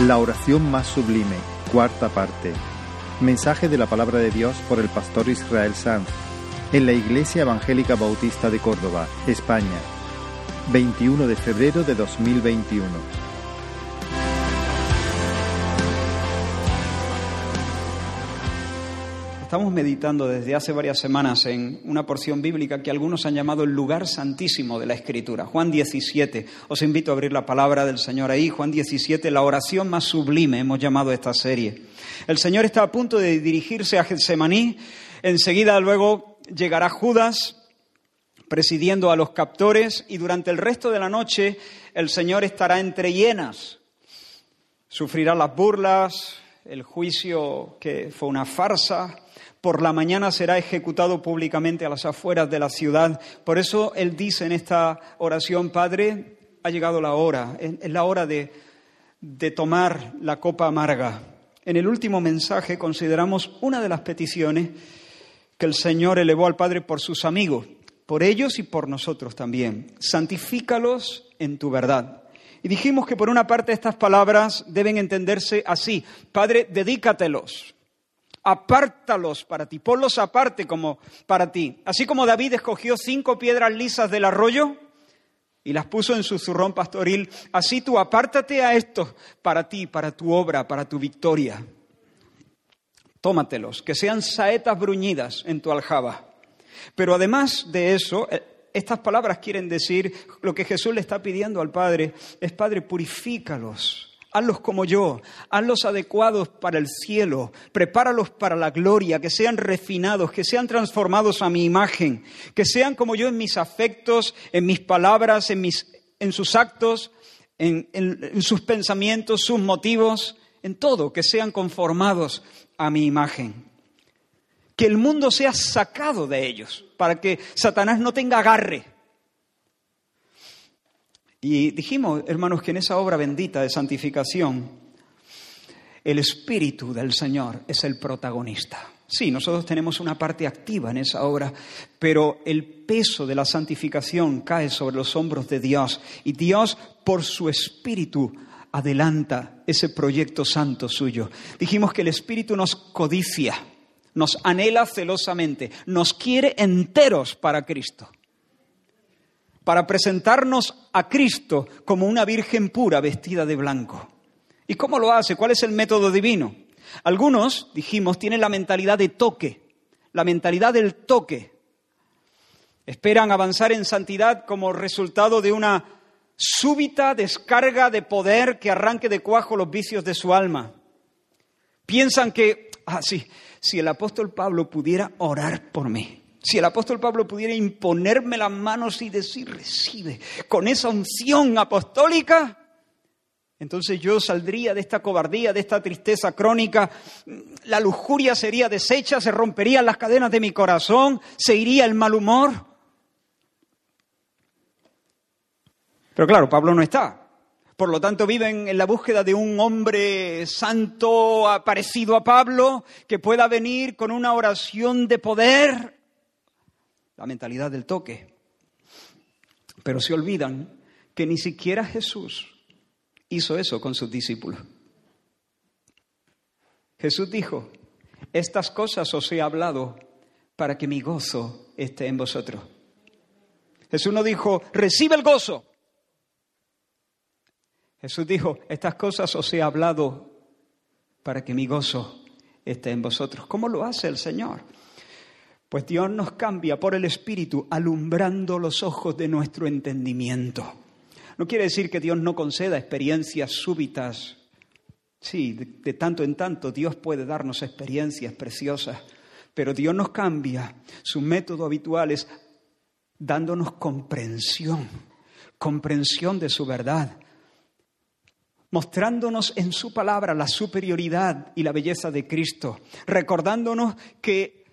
La oración más sublime, cuarta parte. Mensaje de la palabra de Dios por el pastor Israel Sanz en la Iglesia Evangélica Bautista de Córdoba, España, 21 de febrero de 2021. Estamos meditando desde hace varias semanas en una porción bíblica que algunos han llamado el lugar santísimo de la Escritura, Juan 17. Os invito a abrir la palabra del Señor ahí, Juan 17, la oración más sublime, hemos llamado esta serie. El Señor está a punto de dirigirse a Getsemaní, enseguida luego llegará Judas presidiendo a los captores y durante el resto de la noche el Señor estará entre hienas, sufrirá las burlas, el juicio que fue una farsa, por la mañana será ejecutado públicamente a las afueras de la ciudad. Por eso él dice en esta oración, Padre, ha llegado la hora, es la hora de, de tomar la copa amarga. En el último mensaje consideramos una de las peticiones que el Señor elevó al Padre por sus amigos, por ellos y por nosotros también. Santifícalos en tu verdad. Y dijimos que por una parte estas palabras deben entenderse así. Padre, dedícatelos apártalos para ti, ponlos aparte como para ti. Así como David escogió cinco piedras lisas del arroyo y las puso en su zurrón pastoril, así tú apártate a estos para ti, para tu obra, para tu victoria. Tómatelos, que sean saetas bruñidas en tu aljaba. Pero además de eso, eh, estas palabras quieren decir lo que Jesús le está pidiendo al Padre, es Padre, purifícalos hazlos como yo, hazlos adecuados para el cielo, prepáralos para la gloria, que sean refinados, que sean transformados a mi imagen, que sean como yo en mis afectos, en mis palabras, en, mis, en sus actos, en, en sus pensamientos, sus motivos, en todo, que sean conformados a mi imagen. Que el mundo sea sacado de ellos, para que Satanás no tenga agarre y dijimos, hermanos, que en esa obra bendita de santificación, el Espíritu del Señor es el protagonista. Sí, nosotros tenemos una parte activa en esa obra, pero el peso de la santificación cae sobre los hombros de Dios y Dios, por su Espíritu, adelanta ese proyecto santo suyo. Dijimos que el Espíritu nos codicia, nos anhela celosamente, nos quiere enteros para Cristo para presentarnos a Cristo como una virgen pura vestida de blanco. ¿Y cómo lo hace? ¿Cuál es el método divino? Algunos, dijimos, tienen la mentalidad de toque, la mentalidad del toque. Esperan avanzar en santidad como resultado de una súbita descarga de poder que arranque de cuajo los vicios de su alma. Piensan que, ah, sí, si el apóstol Pablo pudiera orar por mí, si el apóstol Pablo pudiera imponerme las manos y decir, recibe, con esa unción apostólica, entonces yo saldría de esta cobardía, de esta tristeza crónica, la lujuria sería deshecha, se romperían las cadenas de mi corazón, se iría el mal humor. Pero claro, Pablo no está. Por lo tanto, viven en la búsqueda de un hombre santo parecido a Pablo, que pueda venir con una oración de poder la mentalidad del toque. Pero se olvidan que ni siquiera Jesús hizo eso con sus discípulos. Jesús dijo, estas cosas os he hablado para que mi gozo esté en vosotros. Jesús no dijo, recibe el gozo. Jesús dijo, estas cosas os he hablado para que mi gozo esté en vosotros. ¿Cómo lo hace el Señor? Pues Dios nos cambia por el Espíritu, alumbrando los ojos de nuestro entendimiento. No quiere decir que Dios no conceda experiencias súbitas. Sí, de, tanto en tanto Dios puede darnos experiencias preciosas, pero Dios nos cambia. Su método habitual es dándonos comprensión, comprensión de su verdad, mostrándonos en su palabra la superioridad y la belleza de Cristo, recordándonos que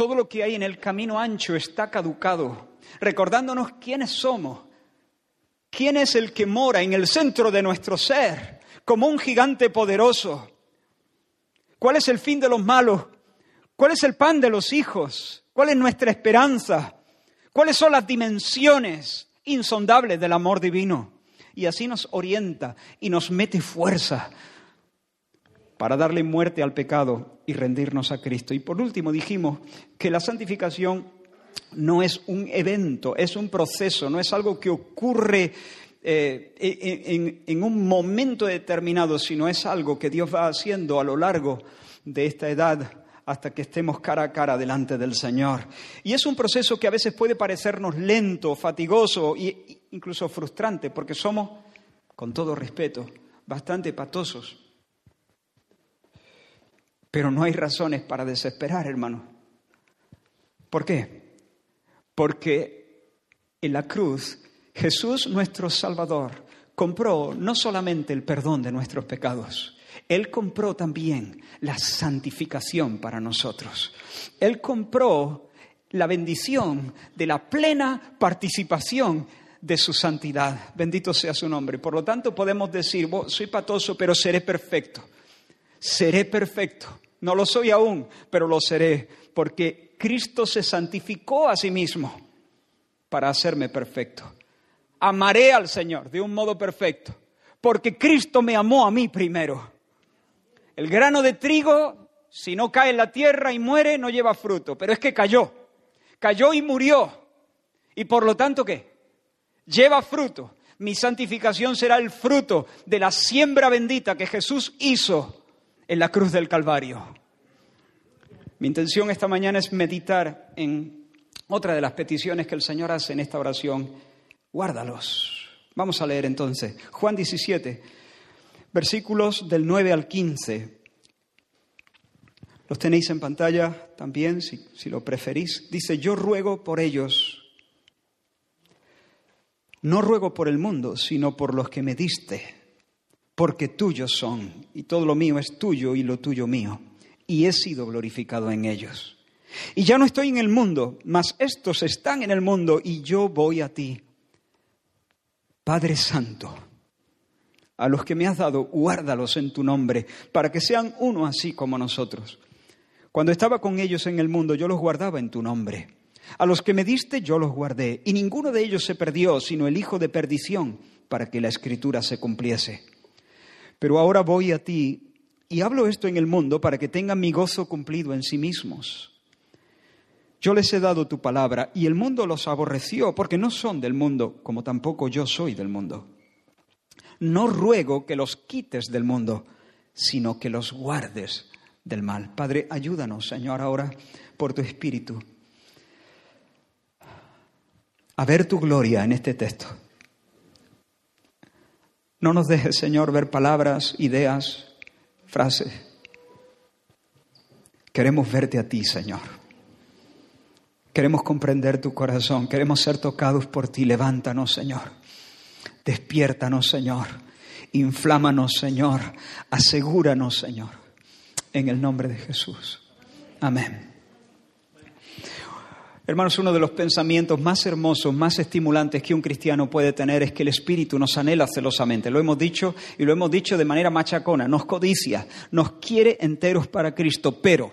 todo lo que hay en el camino ancho está caducado, recordándonos quiénes somos, quién es el que mora en el centro de nuestro ser, como un gigante poderoso. ¿Cuál es el fin de los malos? ¿Cuál es el pan de los hijos? ¿Cuál es nuestra esperanza? ¿Cuáles son las dimensiones insondables del amor divino? Y así nos orienta y nos mete fuerza para darle muerte al pecado y rendirnos a Cristo. Y por último dijimos que la santificación no es un evento, es un proceso, no es algo que ocurre eh, en, en, un momento determinado, sino es algo que Dios va haciendo a lo largo de esta edad hasta que estemos cara a cara delante del Señor. Y es un proceso que a veces puede parecernos lento, fatigoso e incluso frustrante, porque somos, con todo respeto, bastante patosos. Pero no hay razones para desesperar, hermano. ¿Por qué? Porque en la cruz Jesús, nuestro Salvador, compró no solamente el perdón de nuestros pecados, Él compró también la santificación para nosotros. Él compró la bendición de la plena participación de su santidad. Bendito sea su nombre. Por lo tanto, podemos decir, soy patoso, pero seré perfecto. Seré perfecto. No lo soy aún, pero lo seré, porque Cristo se santificó a sí mismo para hacerme perfecto. Amaré al Señor de un modo perfecto, porque Cristo me amó a mí primero. El grano de trigo, si no cae en la tierra y muere, no lleva fruto, pero es que cayó, cayó y murió. Y por lo tanto, ¿qué? Lleva fruto. Mi santificación será el fruto de la siembra bendita que Jesús hizo en la cruz del Calvario. Mi intención esta mañana es meditar en otra de las peticiones que el Señor hace en esta oración. Guárdalos. Vamos a leer entonces Juan 17, versículos del 9 al 15. Los tenéis en pantalla también, si, si lo preferís. Dice, yo ruego por ellos. No ruego por el mundo, sino por los que me diste porque tuyos son, y todo lo mío es tuyo y lo tuyo mío, y he sido glorificado en ellos. Y ya no estoy en el mundo, mas estos están en el mundo y yo voy a ti. Padre Santo, a los que me has dado, guárdalos en tu nombre, para que sean uno así como nosotros. Cuando estaba con ellos en el mundo, yo los guardaba en tu nombre. A los que me diste, yo los guardé, y ninguno de ellos se perdió, sino el hijo de perdición, para que la escritura se cumpliese. Pero ahora voy a ti y hablo esto en el mundo para que tengan mi gozo cumplido en sí mismos. Yo les he dado tu palabra y el mundo los aborreció porque no son del mundo, como tampoco yo soy del mundo. No ruego que los quites del mundo, sino que los guardes del mal. Padre, ayúdanos, Señor, ahora por tu Espíritu a ver tu gloria en este texto. No nos dejes, Señor, ver palabras, ideas, frases. Queremos verte a ti, Señor. Queremos comprender tu corazón. Queremos ser tocados por ti. Levántanos, Señor. Despiértanos, Señor. Inflámanos, Señor. Asegúranos, Señor. En el nombre de Jesús. Amén. Hermanos, uno de los pensamientos más hermosos, más estimulantes que un cristiano puede tener es que el Espíritu nos anhela celosamente. Lo hemos dicho y lo hemos dicho de manera machacona, nos codicia, nos quiere enteros para Cristo, pero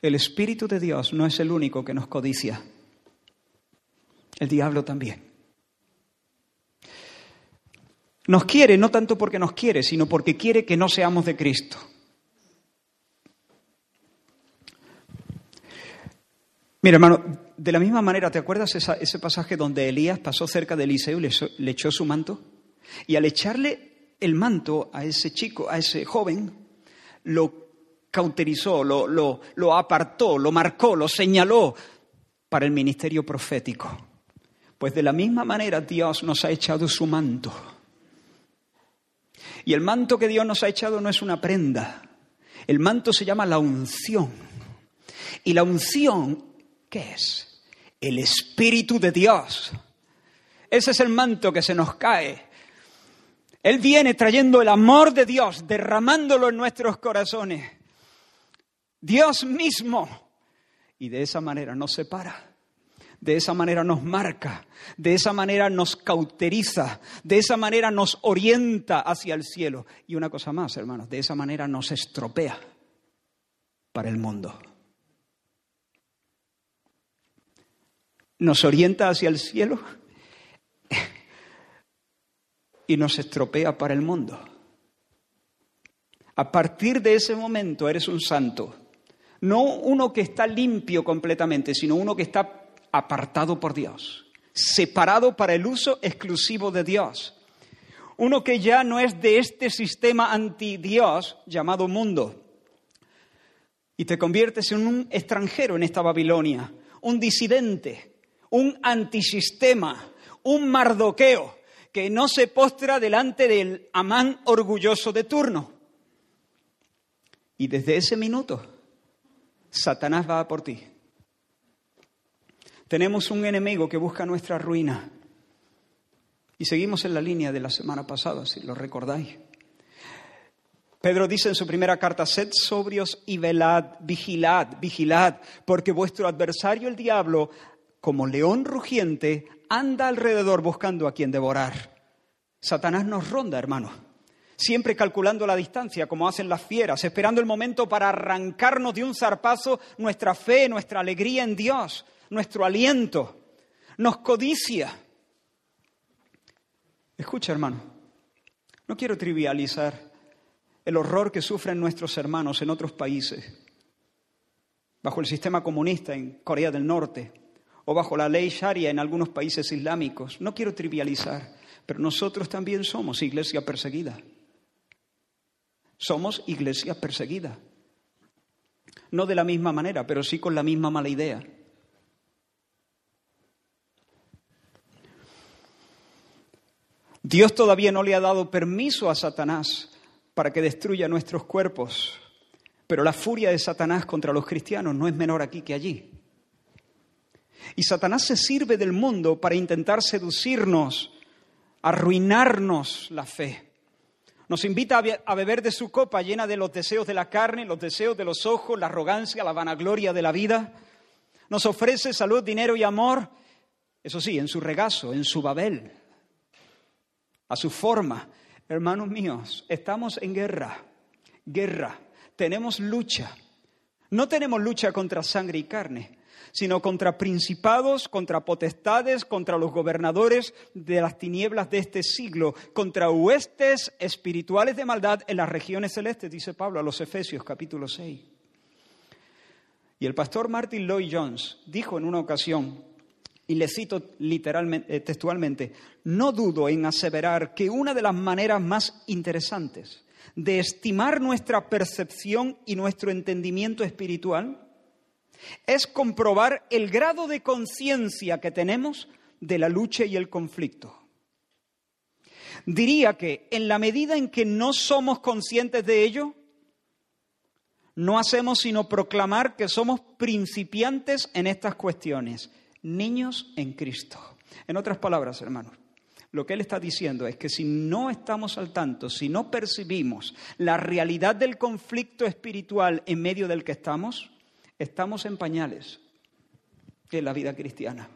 el Espíritu de Dios no es el único que nos codicia. El diablo también. Nos quiere no tanto porque nos quiere, sino porque quiere que no seamos de Cristo. Mira, hermano, de la misma manera, ¿te acuerdas ese pasaje donde Elías pasó cerca de Eliseo y le, echó su manto? Y al echarle el manto a ese chico, a ese joven, lo cauterizó, lo, lo, apartó, lo marcó, lo señaló para el ministerio profético. Pues de la misma manera Dios nos ha echado su manto. Y el manto que Dios nos ha echado no es una prenda. El manto se llama la unción. Y la unción ¿Qué es? El Espíritu de Dios. Ese es el manto que se nos cae. Él viene trayendo el amor de Dios, derramándolo en nuestros corazones. Dios mismo. Y de esa manera nos separa. De esa manera nos marca, de esa manera nos cauteriza, de esa manera nos orienta hacia el cielo. Y una cosa más, hermanos, de esa manera nos estropea para el mundo. Nos orienta hacia el cielo y nos estropea para el mundo. A partir de ese momento eres un santo. No uno que está limpio completamente, sino uno que está apartado por Dios, separado para el uso exclusivo de Dios. Uno que ya no es de este sistema anti-Dios llamado mundo. Y te conviertes en un extranjero en esta Babilonia, un disidente, un antisistema, un mardoqueo que no se postra delante del amán orgulloso de turno. Y desde ese minuto, Satanás va a por ti. Tenemos un enemigo que busca nuestra ruina. Y seguimos en la línea de la semana pasada, si lo recordáis. Pedro dice en su primera carta, sed sobrios y velad, vigilad, vigilad, porque vuestro adversario el diablo, como león rugiente, anda alrededor buscando a quien devorar. Satanás nos ronda, hermano, siempre calculando la distancia, como hacen las fieras, esperando el momento para arrancarnos de un zarpazo nuestra fe, nuestra alegría en Dios, nuestro aliento. Nos codicia. Escucha, hermano, no quiero trivializar el horror que sufren nuestros hermanos en otros países, bajo el sistema comunista en Corea del Norte o bajo la ley sharia en algunos países islámicos. No quiero trivializar, pero nosotros también somos iglesia perseguida. Somos iglesia perseguida. No de la misma manera, pero sí con la misma mala idea. Dios todavía no le ha dado permiso a Satanás para que destruya nuestros cuerpos, pero la furia de Satanás contra los cristianos no es menor aquí que allí. Y Satanás se sirve del mundo para intentar seducirnos, arruinarnos la fe. Nos invita a beber de su copa llena de los deseos de la carne, los deseos de los ojos, la arrogancia, la vanagloria de la vida. Nos ofrece salud, dinero y amor, eso sí, en su regazo, en su Babel, a su forma. Hermanos míos, estamos en guerra, guerra, tenemos lucha. No tenemos lucha contra sangre y carne, sino contra principados, contra potestades, contra los gobernadores de las tinieblas de este siglo, contra huestes espirituales de maldad en las regiones celestes, dice Pablo a los Efesios capítulo 6. Y el pastor Martin Lloyd Jones dijo en una ocasión, y le cito literalmente, eh, textualmente, no dudo en aseverar que una de las maneras más interesantes de estimar nuestra percepción y nuestro entendimiento espiritual es comprobar el grado de conciencia que tenemos de la lucha y el conflicto. Diría que en la medida en que no somos conscientes de ello, no hacemos sino proclamar que somos principiantes en estas cuestiones niños en Cristo. En otras palabras, hermanos, lo que él está diciendo es que si no estamos al tanto, si no percibimos la realidad del conflicto espiritual en medio del que estamos, estamos en pañales en la vida cristiana.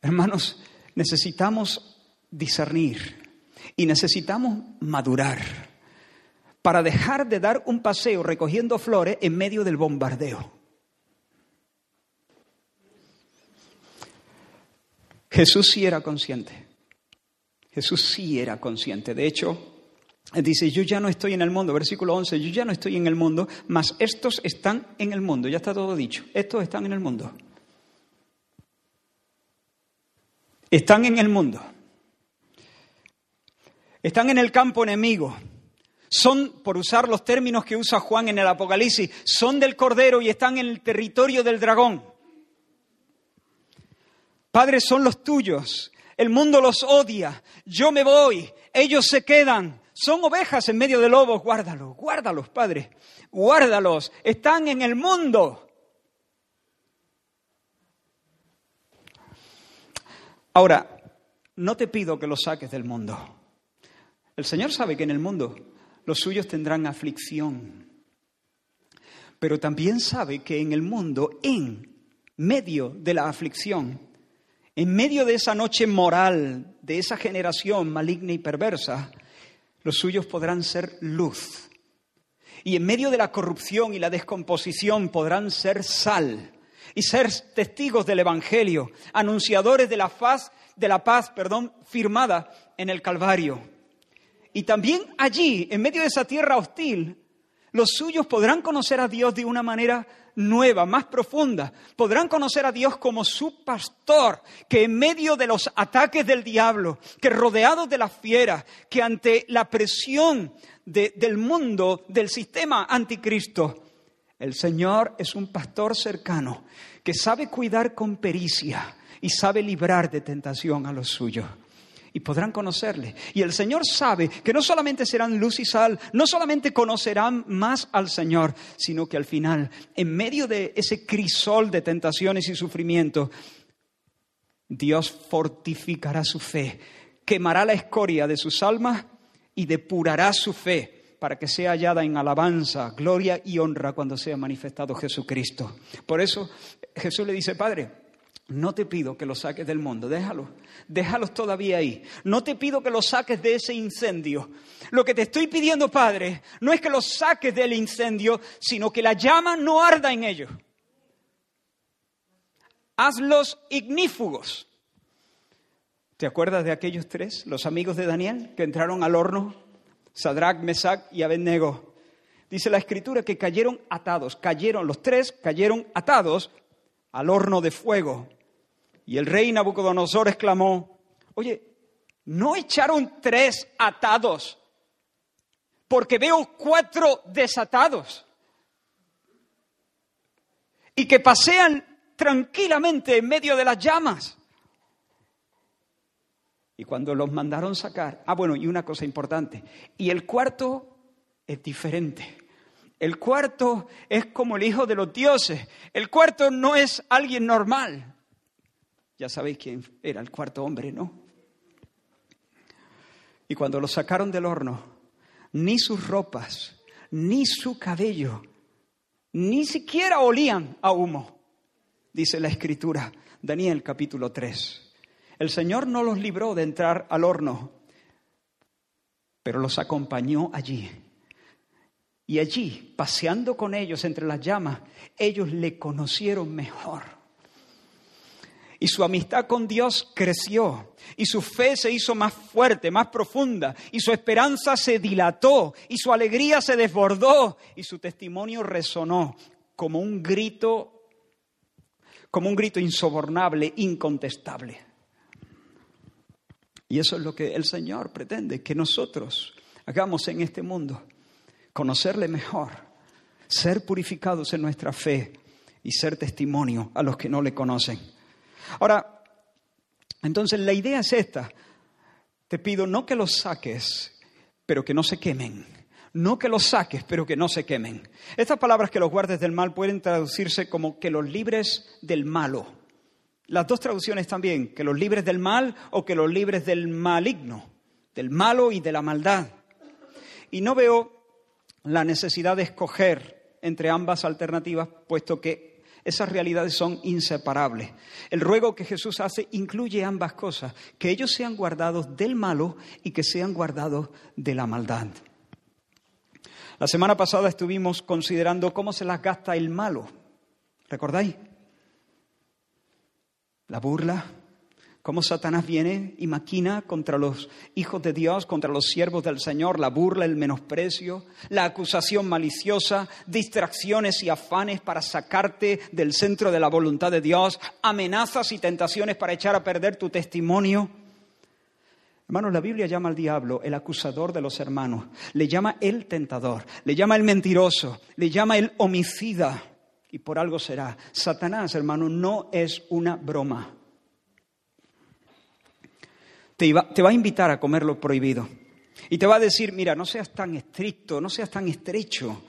Hermanos, necesitamos discernir y necesitamos madurar para dejar de dar un paseo recogiendo flores en medio del bombardeo. Jesús sí era consciente. Jesús sí era consciente. De hecho, dice, yo ya no estoy en el mundo, versículo 11, yo ya no estoy en el mundo, mas estos están en el mundo. Ya está todo dicho. Estos están en el mundo. Están en el mundo. Están en el campo enemigo. Son, por usar los términos que usa Juan en el Apocalipsis, son del Cordero y están en el territorio del dragón. Padres son los tuyos. El mundo los odia. Yo me voy. Ellos se quedan. Son ovejas en medio de lobos. Guárdalos, guárdalos, Padre. Guárdalos. Están en el mundo. Ahora, no te pido que los saques del mundo. El Señor sabe que en el mundo los suyos tendrán aflicción. Pero también sabe que en el mundo, en medio de la aflicción, en medio de esa noche moral, de esa generación maligna y perversa, los suyos podrán ser luz. Y en medio de la corrupción y la descomposición podrán ser sal y ser testigos del Evangelio, anunciadores de la paz, de la paz, perdón, firmada en el Calvario. y también allí, en medio de esa tierra hostil, los suyos podrán conocer a Dios de una manera nueva, más profunda. Podrán conocer a Dios como su pastor, que en medio de los ataques del diablo, que rodeados de las fieras, que ante la presión del mundo, del sistema anticristo, el Señor es un pastor cercano que sabe cuidar con pericia y sabe librar de tentación a los suyos y podrán conocerle. Y el Señor sabe que no solamente serán luz y sal, no solamente conocerán más al Señor, sino que al final, en medio de ese crisol de tentaciones y sufrimientos, Dios fortificará su fe, quemará la escoria de sus almas y depurará su fe para que sea hallada en alabanza, gloria y honra cuando sea manifestado Jesucristo. Por eso Jesús le dice, Padre, no te pido que los saques del mundo, déjalos, déjalos todavía ahí. No te pido que los saques de ese incendio. Lo que te estoy pidiendo, Padre, no es que los saques del incendio, sino que la llama no arda en ellos. Hazlos ignífugos. ¿Te acuerdas de aquellos tres, los amigos de Daniel, que entraron al horno? Sadrach, Mesach y Abednego. Dice la escritura que cayeron atados, cayeron los tres, cayeron atados al horno de fuego. Y el rey Nabucodonosor exclamó, oye, ¿no echaron tres atados? Porque veo cuatro desatados. Y que pasean tranquilamente en medio de las llamas. Y cuando los mandaron sacar, ah bueno, y una cosa importante, y el cuarto es diferente. El cuarto es como el hijo de los dioses. El cuarto no es alguien normal. Ya sabéis quién era el cuarto hombre, ¿no? Y cuando lo sacaron del horno, ni sus ropas, ni su cabello, ni siquiera olían a humo, dice la escritura, Daniel capítulo 3. El Señor no los libró de entrar al horno, pero los acompañó allí. Y allí, paseando con ellos entre las llamas, ellos le conocieron mejor. Y su amistad con Dios creció. Y su fe se hizo más fuerte, más profunda. Y su esperanza se dilató. Y su alegría se desbordó. Y su testimonio resonó como un grito, como un grito insobornable, incontestable. Y eso es lo que el Señor pretende que nosotros hagamos en este mundo. Conocerle mejor, ser purificados en nuestra fe y ser testimonio a los que no le conocen. Ahora, entonces la idea es esta. Te pido no que los saques, pero que no se quemen. No que los saques, pero que no se quemen. Estas palabras que los guardes del mal pueden traducirse como que los libres del malo. Las dos traducciones también, que los libres del mal o que los libres del maligno, del malo y de la maldad. Y no veo la necesidad de escoger entre ambas alternativas, puesto que esas realidades son inseparables. El ruego que Jesús hace incluye ambas cosas, que ellos sean guardados del malo y que sean guardados de la maldad. La semana pasada estuvimos considerando cómo se las gasta el malo. ¿Recordáis? La burla, cómo Satanás viene y maquina contra los hijos de Dios, contra los siervos del Señor, la burla, el menosprecio, la acusación maliciosa, distracciones y afanes para sacarte del centro de la voluntad de Dios, amenazas y tentaciones para echar a perder tu testimonio. Hermanos, la Biblia llama al diablo el acusador de los hermanos, le llama el tentador, le llama el mentiroso, le llama el homicida, y por algo será. Satanás, hermano, no es una broma te, va a invitar a comer lo prohibido. Y te va a decir, mira, no seas tan estricto, no seas tan estrecho.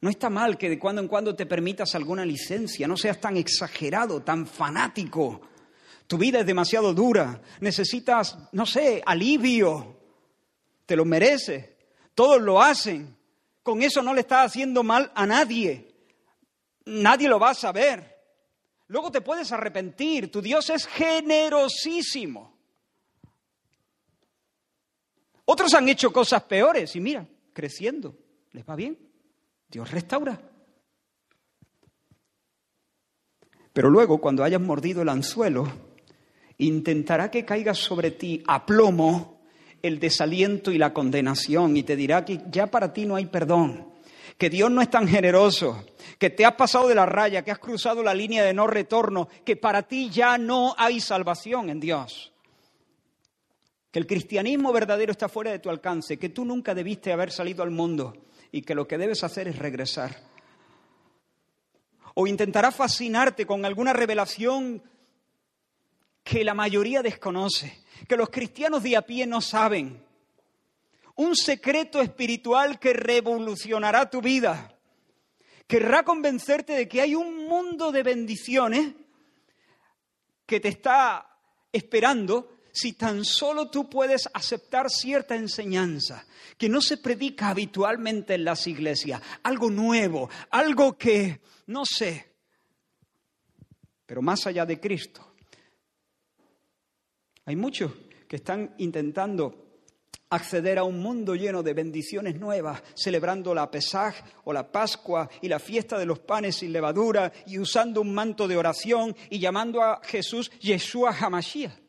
No está mal que de cuando en cuando te permitas alguna licencia, no seas tan exagerado, tan fanático. Tu vida es demasiado dura, necesitas, no sé, alivio. Te lo mereces. Todos lo hacen. Con eso no le estás haciendo mal a nadie. Nadie lo va a saber. Luego te puedes arrepentir. Tu Dios es generosísimo. Otros han hecho cosas peores y mira, creciendo, les va bien. Dios restaura. Pero luego, cuando hayas mordido el anzuelo, intentará que caigas sobre ti a plomo el desaliento y la condenación y te dirá que ya para ti no hay perdón, que Dios no es tan generoso, que te has pasado de la raya, que has cruzado la línea de no retorno, que para ti ya no hay salvación en Dios. El cristianismo verdadero está fuera de tu alcance, que tú nunca debiste haber salido al mundo y que lo que debes hacer es regresar. O intentará fascinarte con alguna revelación que la mayoría desconoce, que los cristianos de a pie no saben. Un secreto espiritual que revolucionará tu vida. Querrá convencerte de que hay un mundo de bendiciones que te está esperando si tan solo tú puedes aceptar cierta enseñanza que no se predica habitualmente en las iglesias, algo nuevo, algo que, no sé, pero más allá de Cristo. Hay muchos que están intentando acceder a un mundo lleno de bendiciones nuevas, celebrando la Pesaj o la Pascua y la fiesta de los panes sin levadura y usando un manto de oración y llamando a Jesús Yeshua Hamashiach.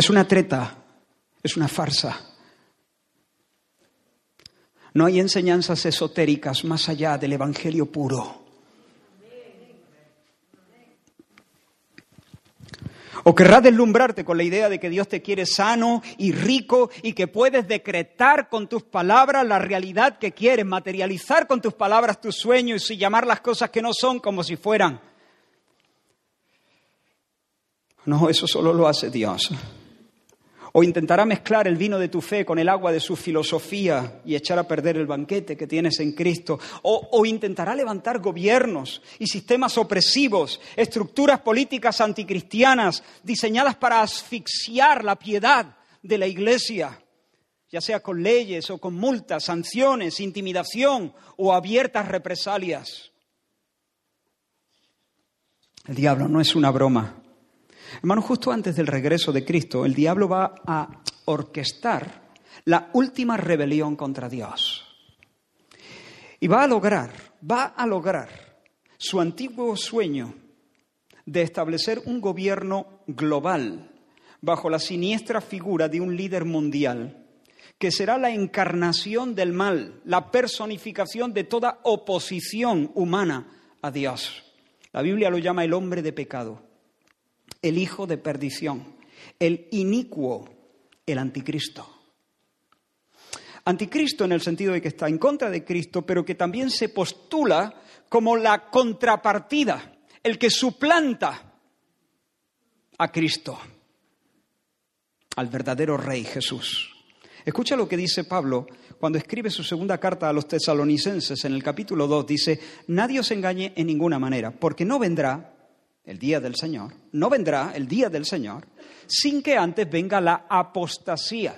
Es una treta, es una farsa. No hay enseñanzas esotéricas más allá del Evangelio puro. O querrá deslumbrarte con la idea de que Dios te quiere sano y rico y que puedes decretar con tus palabras la realidad que quieres, materializar con tus palabras tus sueños y llamar las cosas que no son como si fueran. No, eso solo lo hace Dios. O intentará mezclar el vino de tu fe con el agua de su filosofía y echar a perder el banquete que tienes en Cristo. O, intentará levantar gobiernos y sistemas opresivos, estructuras políticas anticristianas diseñadas para asfixiar la piedad de la Iglesia, ya sea con leyes o con multas, sanciones, intimidación o abiertas represalias. El diablo no es una broma. Hermano, justo antes del regreso de Cristo, el diablo va a orquestar la última rebelión contra Dios. Y va a lograr, va a lograr su antiguo sueño de establecer un gobierno global bajo la siniestra figura de un líder mundial que será la encarnación del mal, la personificación de toda oposición humana a Dios. La Biblia lo llama el hombre de pecado el hijo de perdición, el inicuo, el anticristo. Anticristo en el sentido de que está en contra de Cristo, pero que también se postula como la contrapartida, el que suplanta a Cristo, al verdadero Rey Jesús. Escucha lo que dice Pablo cuando escribe su segunda carta a los tesalonicenses en el capítulo 2. Dice, nadie os engañe en ninguna manera, porque no vendrá el día del Señor, no vendrá el día del Señor sin que antes venga la apostasía.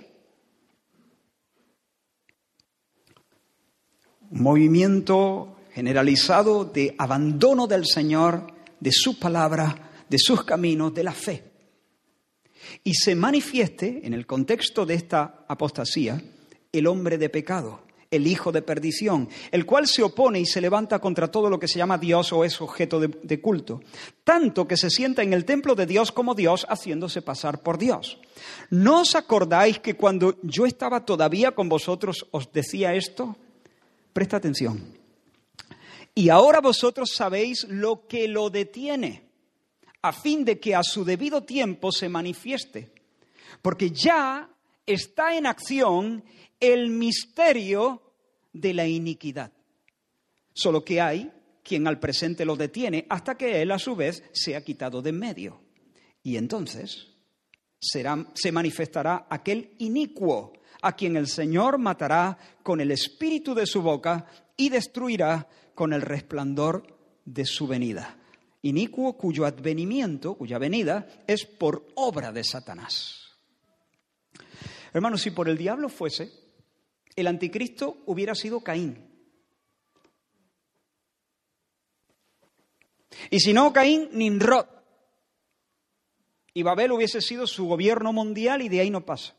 Un movimiento generalizado de abandono del Señor, de su palabra, de sus caminos, de la fe. Y se manifieste en el contexto de esta apostasía el hombre de pecado, el hijo de perdición, el cual se opone y se levanta contra todo lo que se llama Dios o es objeto de, culto, tanto que se sienta en el templo de Dios como Dios haciéndose pasar por Dios. ¿No os acordáis que cuando yo estaba todavía con vosotros os decía esto? Presta atención. Y ahora vosotros sabéis lo que lo detiene, a fin de que a su debido tiempo se manifieste. Porque ya está en acción el misterio de la iniquidad. Solo que hay quien al presente lo detiene hasta que él a su vez sea quitado de en medio. Y entonces será, se manifestará aquel inicuo a quien el Señor matará con el espíritu de su boca y destruirá con el resplandor de su venida. Inicuo cuyo advenimiento, cuya venida, es por obra de Satanás. Hermanos, si por el diablo fuese, el anticristo hubiera sido Caín. Y si no Caín, Nimrod. Y Babel hubiese sido su gobierno mundial y de ahí no pasa.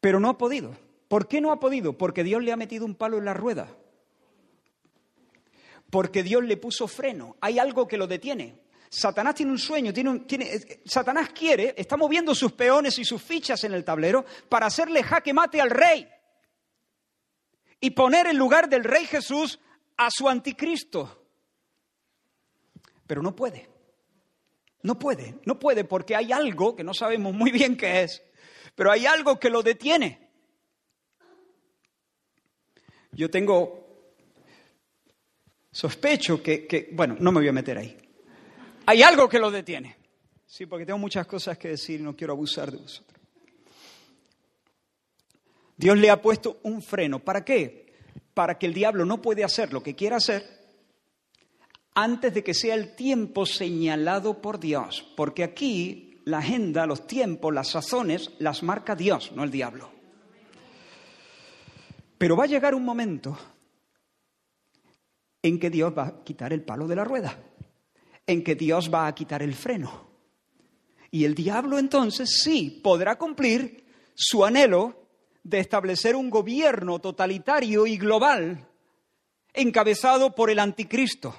Pero no ha podido. ¿Por qué no ha podido? Porque Dios le ha metido un palo en la rueda. porque Dios le puso freno. Hay algo que lo detiene. Satanás tiene un sueño, tiene tiene, eh, Satanás quiere, está moviendo sus peones y sus fichas en el tablero para hacerle jaque mate al rey y poner en lugar del rey Jesús a su anticristo. Pero no puede. No puede, no puede porque hay algo que no sabemos muy bien qué es, pero hay algo que lo detiene. Yo tengo sospecho que, bueno, no me voy a meter ahí. Hay algo que lo detiene. Sí, porque tengo muchas cosas que decir y no quiero abusar de vosotros. Dios le ha puesto un freno. ¿Para qué? Para que el diablo no puede hacer lo que quiera hacer antes de que sea el tiempo señalado por Dios, porque aquí la agenda, los tiempos, las sazones las marca Dios, no el diablo. Pero va a llegar un momento en que Dios va a quitar el palo de la rueda, en que Dios va a quitar el freno. Y el diablo entonces sí podrá cumplir su anhelo de establecer un gobierno totalitario y global encabezado por el anticristo.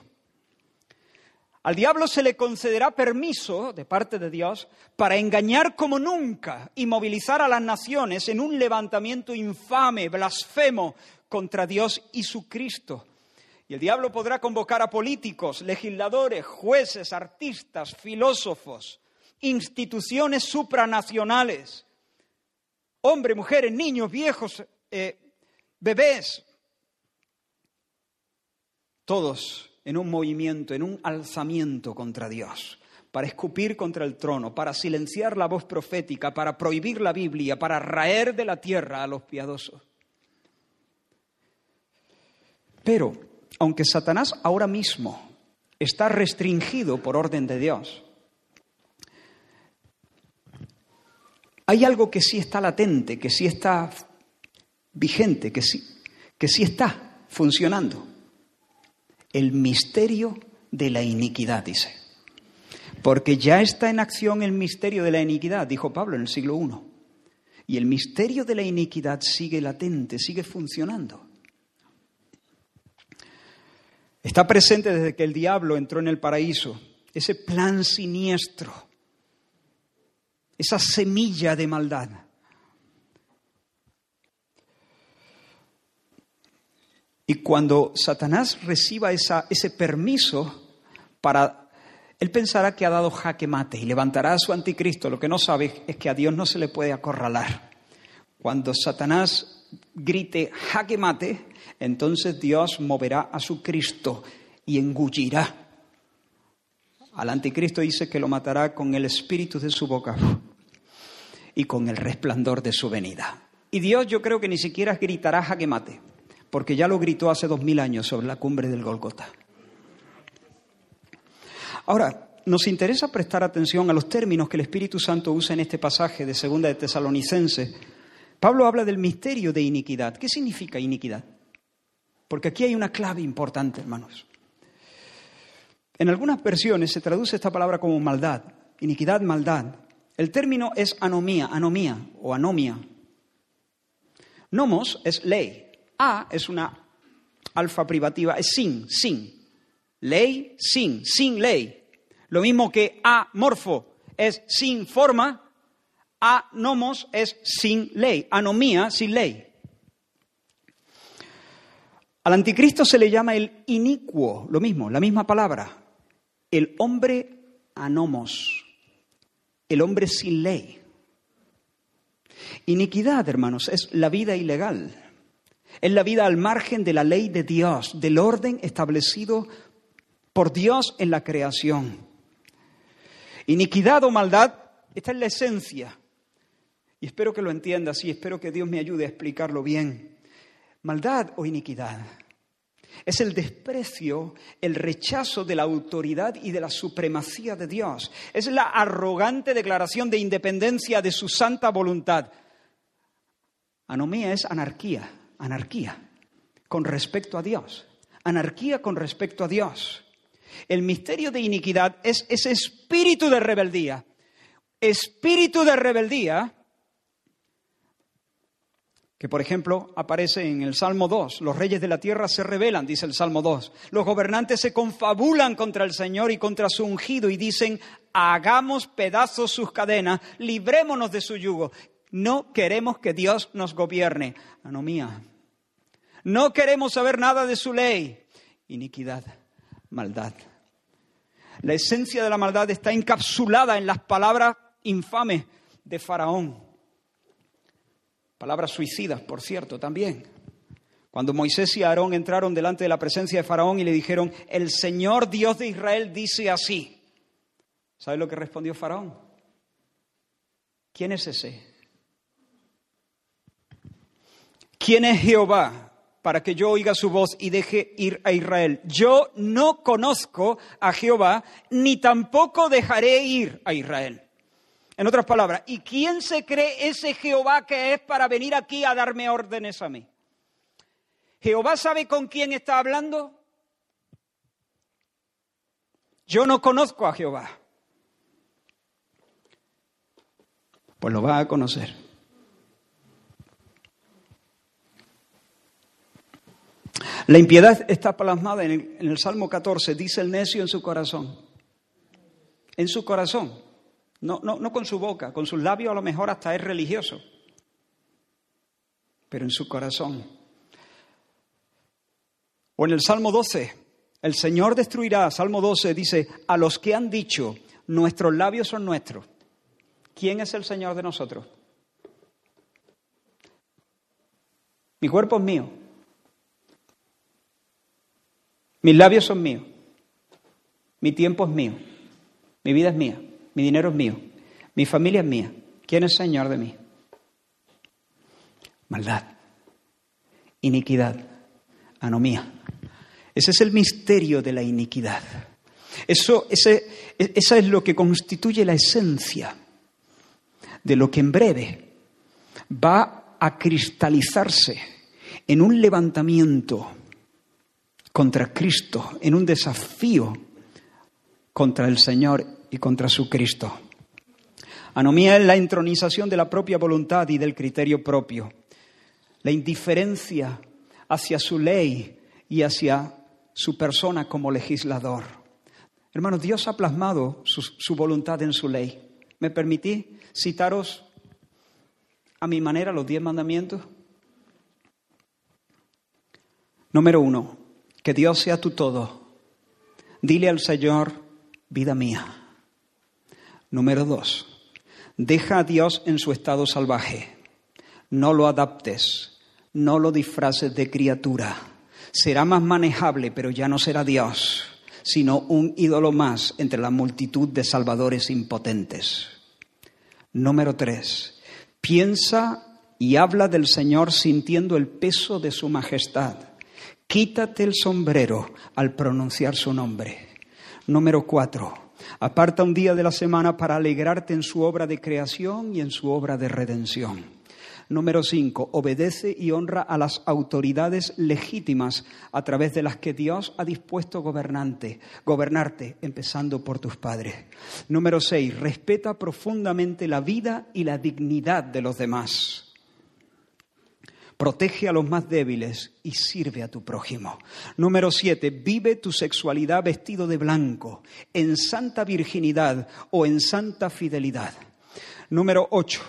Al diablo se le concederá permiso de parte de Dios para engañar como nunca y movilizar a las naciones en un levantamiento infame, blasfemo contra Dios y su Cristo. Y el diablo podrá convocar a políticos, legisladores, jueces, artistas, filósofos, instituciones supranacionales, hombres, mujeres, niños, viejos, eh, bebés, todos en un movimiento, en un alzamiento contra Dios, para escupir contra el trono, para silenciar la voz profética, para prohibir la Biblia, para raer de la tierra a los piadosos. Pero, aunque Satanás ahora mismo está restringido por orden de Dios, hay algo que sí está latente, que sí está vigente, que sí, que sí está funcionando el misterio de la iniquidad, dice. Porque ya está en acción el misterio de la iniquidad, dijo Pablo en el siglo I. Y el misterio de la iniquidad sigue latente, sigue funcionando. Está presente desde que el diablo entró en el paraíso, ese plan siniestro, esa semilla de maldad. Y cuando Satanás reciba ese permiso para... Él pensará que ha dado jaque mate y levantará a su anticristo. Lo que no sabe es que a Dios no se le puede acorralar. Cuando Satanás grite jaque mate, entonces Dios moverá a su Cristo y engullirá. Al anticristo dice que lo matará con el espíritu de su boca y con el resplandor de su venida. Y Dios yo creo que ni siquiera gritará jaque mate porque ya lo gritó hace dos mil años sobre la cumbre del Golgota. Ahora, nos interesa prestar atención a los términos que el Espíritu Santo usa en este pasaje de Segunda de Tesalonicense. Pablo habla del misterio de iniquidad. ¿Qué significa iniquidad? Porque aquí hay una clave importante, hermanos. En algunas versiones se traduce esta palabra como maldad, iniquidad, maldad. El término es anomía, anomía o anomia. Nomos es ley, a es una alfa privativa, es sin, sin. Ley, sin, sin ley. Lo mismo que amorfo es sin forma, anomos es sin ley, anomía sin ley. Al anticristo se le llama el inicuo, lo mismo, la misma palabra. El hombre anomos, el hombre sin ley. Iniquidad, hermanos, es la vida ilegal. Es la vida al margen de la ley de Dios, del orden establecido por Dios en la creación. Iniquidad o maldad, esta es la esencia. Y espero que lo entiendas y espero que Dios me ayude a explicarlo bien. Maldad o iniquidad es el desprecio, el rechazo de la autoridad y de la supremacía de Dios. Es la arrogante declaración de independencia de su santa voluntad. Anomía es anarquía anarquía con respecto a Dios. Anarquía con respecto a Dios. El misterio de iniquidad es ese espíritu de rebeldía. Espíritu de rebeldía que por ejemplo aparece en el Salmo 2. Los reyes de la tierra se rebelan, dice el Salmo 2. Los gobernantes se confabulan contra el Señor y contra su ungido y dicen, hagamos pedazos sus cadenas, librémonos de su yugo. No queremos que Dios nos gobierne. Anomía. No queremos saber nada de su ley. Iniquidad, maldad. La esencia de la maldad está encapsulada en las palabras infames de Faraón. Palabras suicidas, por cierto, también. Cuando Moisés y Aarón entraron delante de la presencia de Faraón y le dijeron, el Señor Dios de Israel dice así. ¿Sabe lo que respondió Faraón? ¿Quién es ese? ¿Quién es Jehová para que yo oiga su voz y deje ir a Israel? Yo no conozco a Jehová, ni tampoco dejaré ir a Israel. En otras palabras, ¿y quién se cree ese Jehová que es para venir aquí a darme órdenes a mí? ¿Jehová sabe con quién está hablando? Yo no conozco a Jehová. Pues lo va a conocer. La impiedad está plasmada en el, Salmo 14, dice el necio en su corazón. En su corazón. No, no, no con su boca, con sus labios a lo mejor hasta es religioso, pero en su corazón. O en el Salmo 12, el Señor destruirá, Salmo 12 dice, a los que han dicho, nuestros labios son nuestros. ¿Quién es el Señor de nosotros? Mi cuerpo es mío. Mis labios son míos. Mi tiempo es mío. Mi vida es mía. Mi dinero es mío. Mi familia es mía. ¿Quién es Señor de mí? Maldad, iniquidad, anomía. Ese es el misterio de la iniquidad. Eso, ese, esa es lo que constituye la esencia de lo que en breve va a cristalizarse en un levantamiento contra Cristo, en un desafío contra el Señor y contra su Cristo. Anomía es la entronización de la propia voluntad y del criterio propio, la indiferencia hacia su ley y hacia su persona como legislador. Hermanos, Dios ha plasmado su, su voluntad en su ley. ¿Me permití citaros a mi manera los diez mandamientos? Número uno, que Dios sea tu todo. Dile al Señor, vida mía. Número dos, deja a Dios en su estado salvaje. No lo adaptes, no lo disfraces de criatura. Será más manejable, pero ya no será Dios, sino un ídolo más entre la multitud de salvadores impotentes. Número tres, piensa y habla del Señor sintiendo el peso de su majestad. Quítate el sombrero al pronunciar su nombre. Número cuatro, Aparta un día de la semana para alegrarte en su obra de creación y en su obra de redención. Número cinco, obedece y honra a las autoridades legítimas a través de las que Dios ha dispuesto gobernante, gobernarte, empezando por tus padres. Número seis, respeta profundamente la vida y la dignidad de los demás. Protege a los más débiles y sirve a tu prójimo. Número siete, vive tu sexualidad vestido de blanco, en santa virginidad o en santa fidelidad. Número ocho,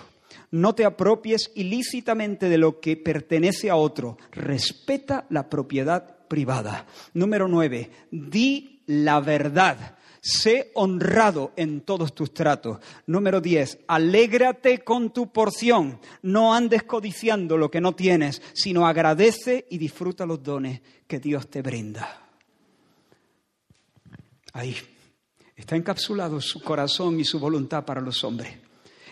no te apropies ilícitamente de lo que pertenece a otro. Respeta la propiedad privada. Número nueve, di la verdad Sé honrado en todos tus tratos. Número 10. Alégrate con tu porción. No andes codiciando lo que no tienes, sino agradece y disfruta los dones que Dios te brinda. Ahí está encapsulado su corazón y su voluntad para los hombres.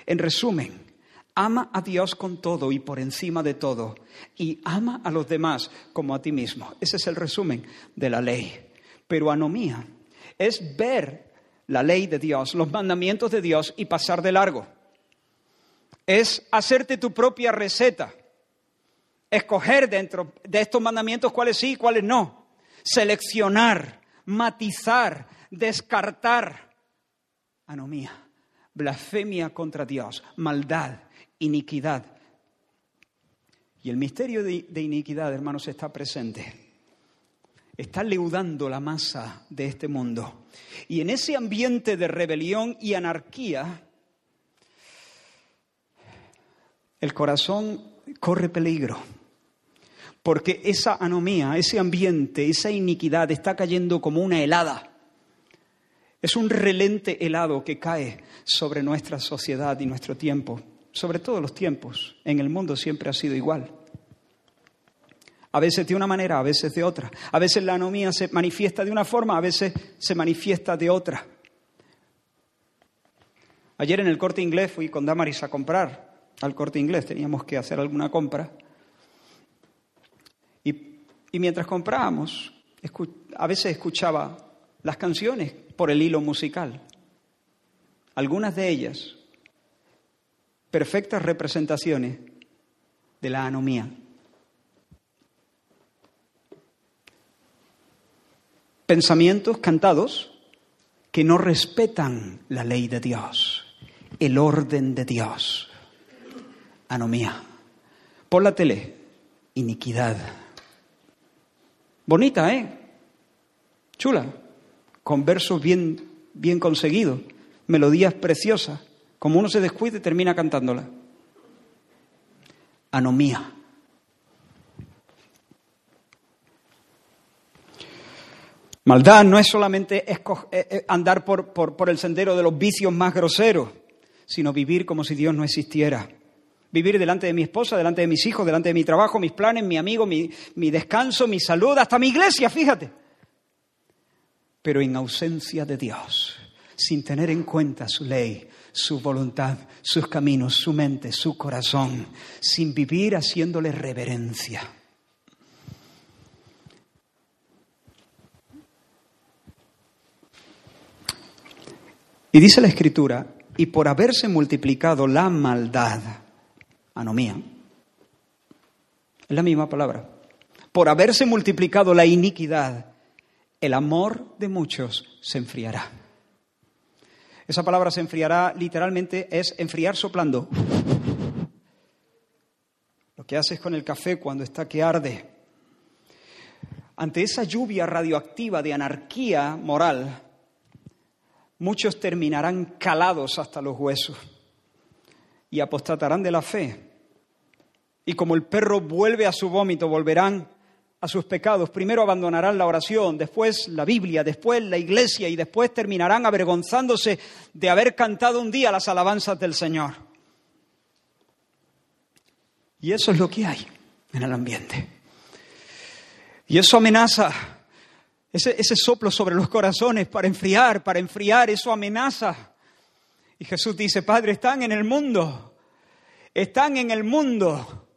En resumen, ama a Dios con todo y por encima de todo, y ama a los demás como a ti mismo. Ese es el resumen de la ley. Pero anomía es ver la ley de Dios, los mandamientos de Dios y pasar de largo. Es hacerte tu propia receta. Escoger dentro de estos mandamientos cuáles sí y cuáles no. Seleccionar, matizar, descartar. Anomía, blasfemia contra Dios, maldad, iniquidad. Y el misterio de, iniquidad, hermanos, está presente está leudando la masa de este mundo. Y en ese ambiente de rebelión y anarquía, el corazón corre peligro, porque esa anomía, ese ambiente, esa iniquidad está cayendo como una helada. Es un relente helado que cae sobre nuestra sociedad y nuestro tiempo, sobre todos los tiempos. En el mundo siempre ha sido igual. A veces de una manera, a veces de otra. A veces la anomía se manifiesta de una forma, a veces se manifiesta de otra. Ayer en el corte inglés fui con Damaris a comprar al corte inglés, teníamos que hacer alguna compra. Y, mientras comprábamos, a veces escuchaba las canciones por el hilo musical. Algunas de ellas, perfectas representaciones de la anomía. Pensamientos cantados que no respetan la ley de Dios, el orden de Dios. Anomía. Por la tele, iniquidad. Bonita, ¿eh? Chula, con versos bien, bien conseguidos, melodías preciosas. Como uno se descuide, termina cantándola. Anomía. Maldad no es solamente eh, eh, andar por, el sendero de los vicios más groseros, sino vivir como si Dios no existiera. Vivir delante de mi esposa, delante de mis hijos, delante de mi trabajo, mis planes, mi amigo, mi, mi descanso, mi salud, hasta mi iglesia, fíjate. Pero en ausencia de Dios, sin tener en cuenta su ley, su voluntad, sus caminos, su mente, su corazón, sin vivir haciéndole reverencia. Y dice la Escritura, y por haberse multiplicado la maldad, anomía, es la misma palabra, por haberse multiplicado la iniquidad, el amor de muchos se enfriará. Esa palabra se enfriará literalmente es enfriar soplando. Lo que haces con el café cuando está que arde. Ante esa lluvia radioactiva de anarquía moral, muchos terminarán calados hasta los huesos y apostatarán de la fe. Y como el perro vuelve a su vómito, volverán a sus pecados. Primero abandonarán la oración, después la Biblia, después la iglesia y después terminarán avergonzándose de haber cantado un día las alabanzas del Señor. Y eso es lo que hay en el ambiente. Y eso amenaza ese, soplo sobre los corazones para enfriar, para enfriar, eso amenaza. Y Jesús dice, Padre, están en el mundo, están en el mundo,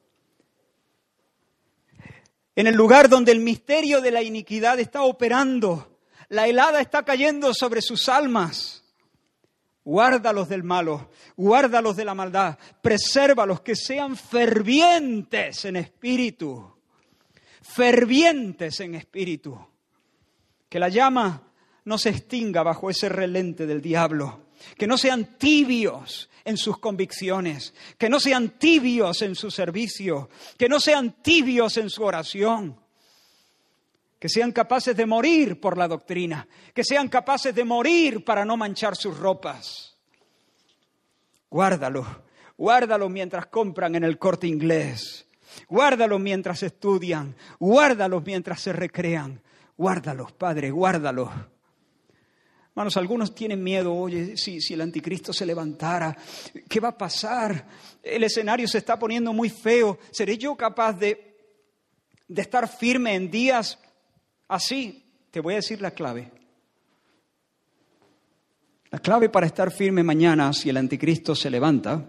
en el lugar donde el misterio de la iniquidad está operando, la helada está cayendo sobre sus almas. Guárdalos del malo, guárdalos de la maldad, presérvalos que sean fervientes en espíritu, fervientes en espíritu que la llama no se extinga bajo ese relente del diablo, que no sean tibios en sus convicciones, que no sean tibios en su servicio, que no sean tibios en su oración, que sean capaces de morir por la doctrina, que sean capaces de morir para no manchar sus ropas. Guárdalo, guárdalo mientras compran en el corte inglés, guárdalo mientras estudian, guárdalo mientras se recrean, Guárdalos, Padre, guárdalos. Hermanos, algunos tienen miedo, oye, si, si el anticristo se levantara, ¿qué va a pasar? El escenario se está poniendo muy feo. ¿Seré yo capaz de, de estar firme en días así? Te voy a decir la clave. La clave para estar firme mañana, si el anticristo se levanta,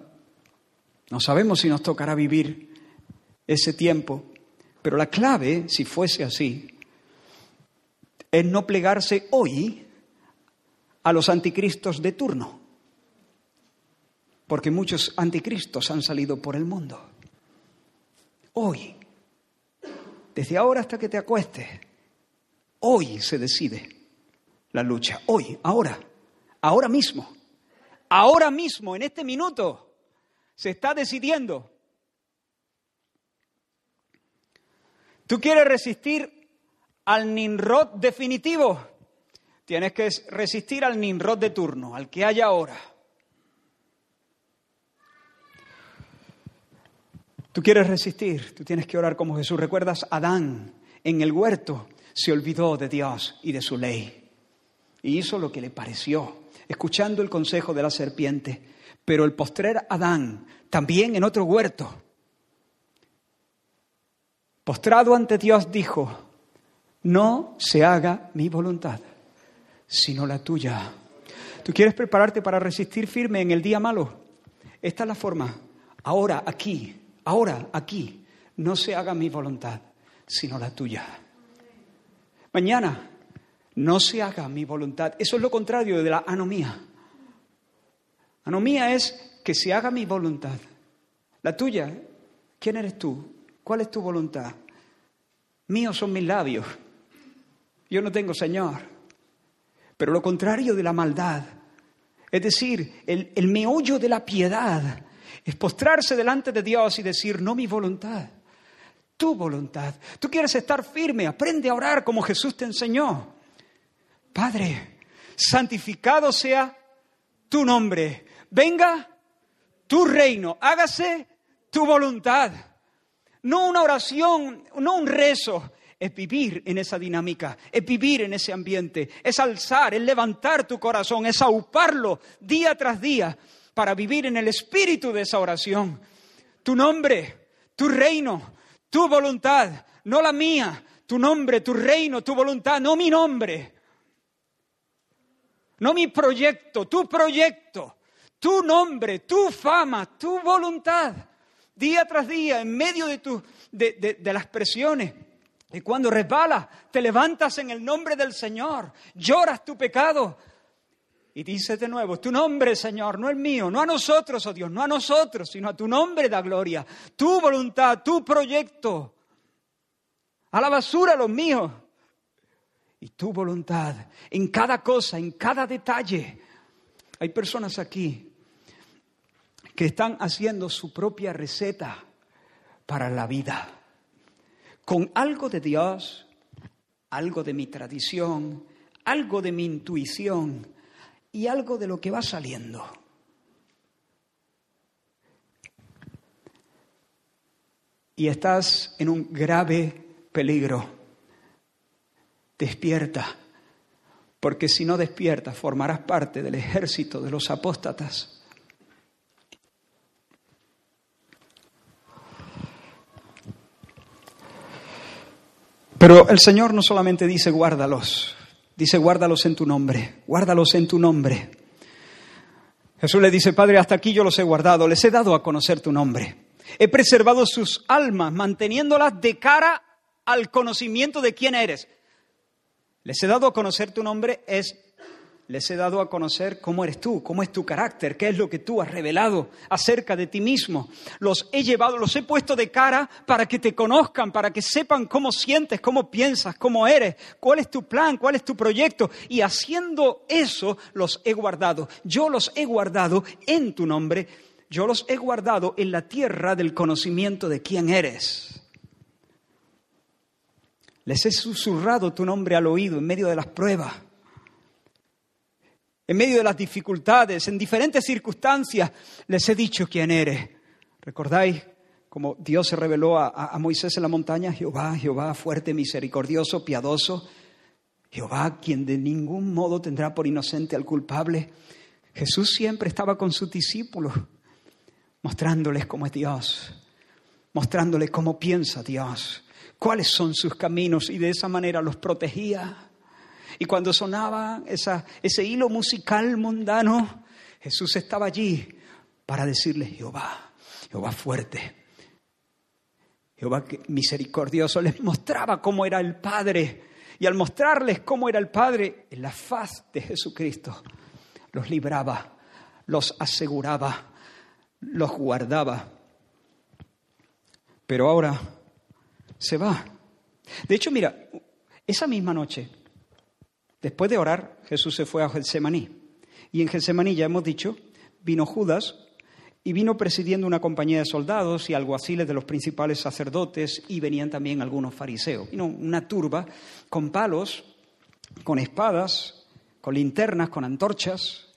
no sabemos si nos tocará vivir ese tiempo, pero la clave, si fuese así, es no plegarse hoy a los anticristos de turno, porque muchos anticristos han salido por el mundo. Hoy, desde ahora hasta que te acuestes, hoy se decide la lucha, hoy, ahora, ahora mismo, ahora mismo, en este minuto, se está decidiendo Tú quieres resistir al Nimrod definitivo. Tienes que resistir al Nimrod de turno, al que haya ahora. Tú quieres resistir, tú tienes que orar como Jesús. ¿Recuerdas? Adán en el huerto se olvidó de Dios y de su ley y hizo lo que le pareció, escuchando el consejo de la serpiente. Pero el postrer Adán, también en otro huerto, postrado ante Dios, dijo, no se haga mi voluntad, sino la tuya. ¿Tú quieres prepararte para resistir firme en el día malo? Esta es la forma. Ahora, aquí, ahora, aquí, no se haga mi voluntad, sino la tuya. Mañana, no se haga mi voluntad. Eso es lo contrario de la anomía. Anomía es que se haga mi voluntad. La tuya, ¿quién eres tú? ¿Cuál es tu voluntad? Míos son mis labios. Yo no tengo Señor. Pero lo contrario de la maldad, es decir, el, el meollo de la piedad, es postrarse delante de Dios y decir, no mi voluntad, tu voluntad. Tú quieres estar firme, aprende a orar como Jesús te enseñó. Padre, santificado sea tu nombre. Venga tu reino, hágase tu voluntad. No una oración, no un rezo, es vivir en esa dinámica, es vivir en ese ambiente, es alzar, es levantar tu corazón, es auparlo día tras día para vivir en el espíritu de esa oración. Tu nombre, tu reino, tu voluntad, no la mía, tu nombre, tu reino, tu voluntad, no mi nombre no mi proyecto, tu proyecto, tu nombre, tu fama, tu voluntad, día tras día, en medio de, tu, de, las presiones. Y cuando resbalas, te levantas en el nombre del Señor, lloras tu pecado y dices de nuevo, tu nombre, Señor, no el mío, no a nosotros, oh Dios, no a nosotros, sino a tu nombre da gloria, tu voluntad, tu proyecto. A la basura los míos y tu voluntad en cada cosa, en cada detalle. Hay personas aquí que están haciendo su propia receta para la vida, con algo de Dios, algo de mi tradición, algo de mi intuición y algo de lo que va saliendo. Y estás en un grave peligro despierta, porque si no despiertas formarás parte del ejército de los apóstatas. Pero el Señor no solamente dice guárdalos, dice guárdalos en tu nombre, guárdalos en tu nombre. Jesús le dice, Padre, hasta aquí yo los he guardado, les he dado a conocer tu nombre. He preservado sus almas, manteniéndolas de cara al conocimiento de quién eres. Les he dado a conocer tu nombre, es, les he dado a conocer cómo eres tú, cómo es tu carácter, qué es lo que tú has revelado acerca de ti mismo. Los he llevado, los he puesto de cara para que te conozcan, para que sepan cómo sientes, cómo piensas, cómo eres, cuál es tu plan, cuál es tu proyecto. Y haciendo eso, los he guardado. Yo los he guardado en tu nombre, yo los he guardado en la tierra del conocimiento de quién eres. Les he susurrado tu nombre al oído en medio de las pruebas, en medio de las dificultades, en diferentes circunstancias. Les he dicho quién eres. ¿Recordáis como Dios se reveló a, Moisés en la montaña? Jehová, Jehová, fuerte, misericordioso, piadoso. Jehová, quien de ningún modo tendrá por inocente al culpable. Jesús siempre estaba con sus discípulos, mostrándoles cómo es Dios, mostrándoles cómo piensa Dios, cuáles son sus caminos y de esa manera los protegía. Y cuando sonaba esa, ese hilo musical mundano, Jesús estaba allí para decirles, Jehová, Jehová fuerte, Jehová misericordioso, les mostraba cómo era el Padre. Y al mostrarles cómo era el Padre, en la faz de Jesucristo, los libraba, los aseguraba, los guardaba. Pero ahora se va. De hecho, mira, esa misma noche, después de orar, Jesús se fue a Getsemaní. Y en Getsemaní, ya hemos dicho, vino Judas y vino presidiendo una compañía de soldados y alguaciles de los principales sacerdotes y venían también algunos fariseos. Vino una turba con palos, con espadas, con linternas, con antorchas.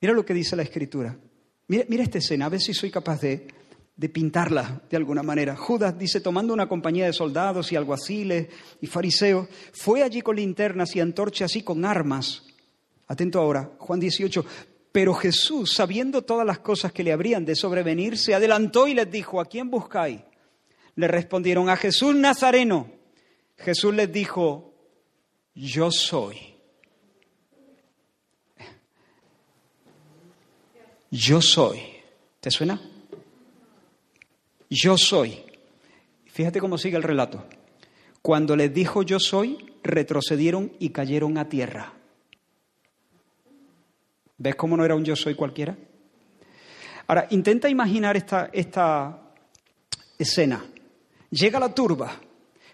Mira lo que dice la escritura. Mira, mira esta escena, a ver si soy capaz de, de pintarla de alguna manera. Judas dice, tomando una compañía de soldados y alguaciles y fariseos, fue allí con linternas y antorchas y con armas. Atento ahora, Juan 18. Pero Jesús, sabiendo todas las cosas que le habrían de sobrevenir, se adelantó y les dijo, ¿a quién buscáis? Le respondieron, a Jesús Nazareno. Jesús les dijo, yo soy. Yo soy. ¿Te suena? Yo soy. Fíjate cómo sigue el relato. Cuando les dijo yo soy, retrocedieron y cayeron a tierra. ¿Ves cómo no era un yo soy cualquiera? Ahora, intenta imaginar esta, escena. Llega la turba,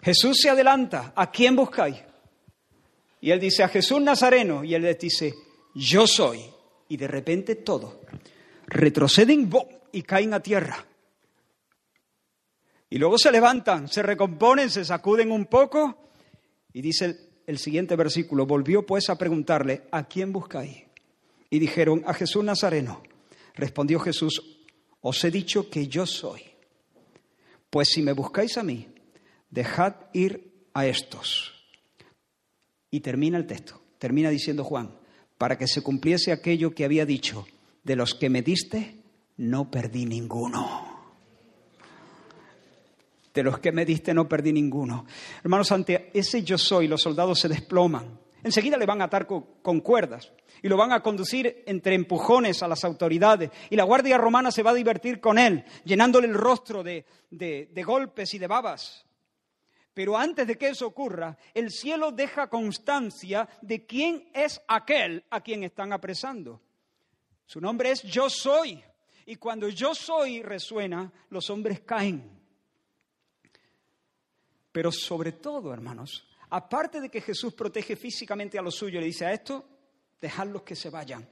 Jesús se adelanta, ¿a quién buscáis? Y él dice, a Jesús Nazareno, y él les dice, yo soy. Y de repente todo, retroceden y caen a tierra. Y luego se levantan, se recomponen, se sacuden un poco, y dice el, el siguiente versículo, volvió pues a preguntarle, ¿a quién buscáis? y dijeron a Jesús Nazareno. Respondió Jesús, os he dicho que yo soy. Pues si me buscáis a mí, dejad ir a estos. Y termina el texto, termina diciendo Juan, para que se cumpliese aquello que había dicho, de los que me diste, no perdí ninguno. De los que me diste, no perdí ninguno. Hermanos, ante ese yo soy, los soldados se desploman. Enseguida le van a atar con cuerdas y lo van a conducir entre empujones a las autoridades. Y la Guardia Romana se va a divertir con él, llenándole el rostro de, de, golpes y de babas. Pero antes de que eso ocurra, el cielo deja constancia de quién es aquel a quien están apresando. Su nombre es Yo soy. Y cuando Yo soy resuena, los hombres caen. Pero sobre todo, hermanos, aparte de que Jesús protege físicamente a los suyos, le dice a esto, dejarlos que se vayan.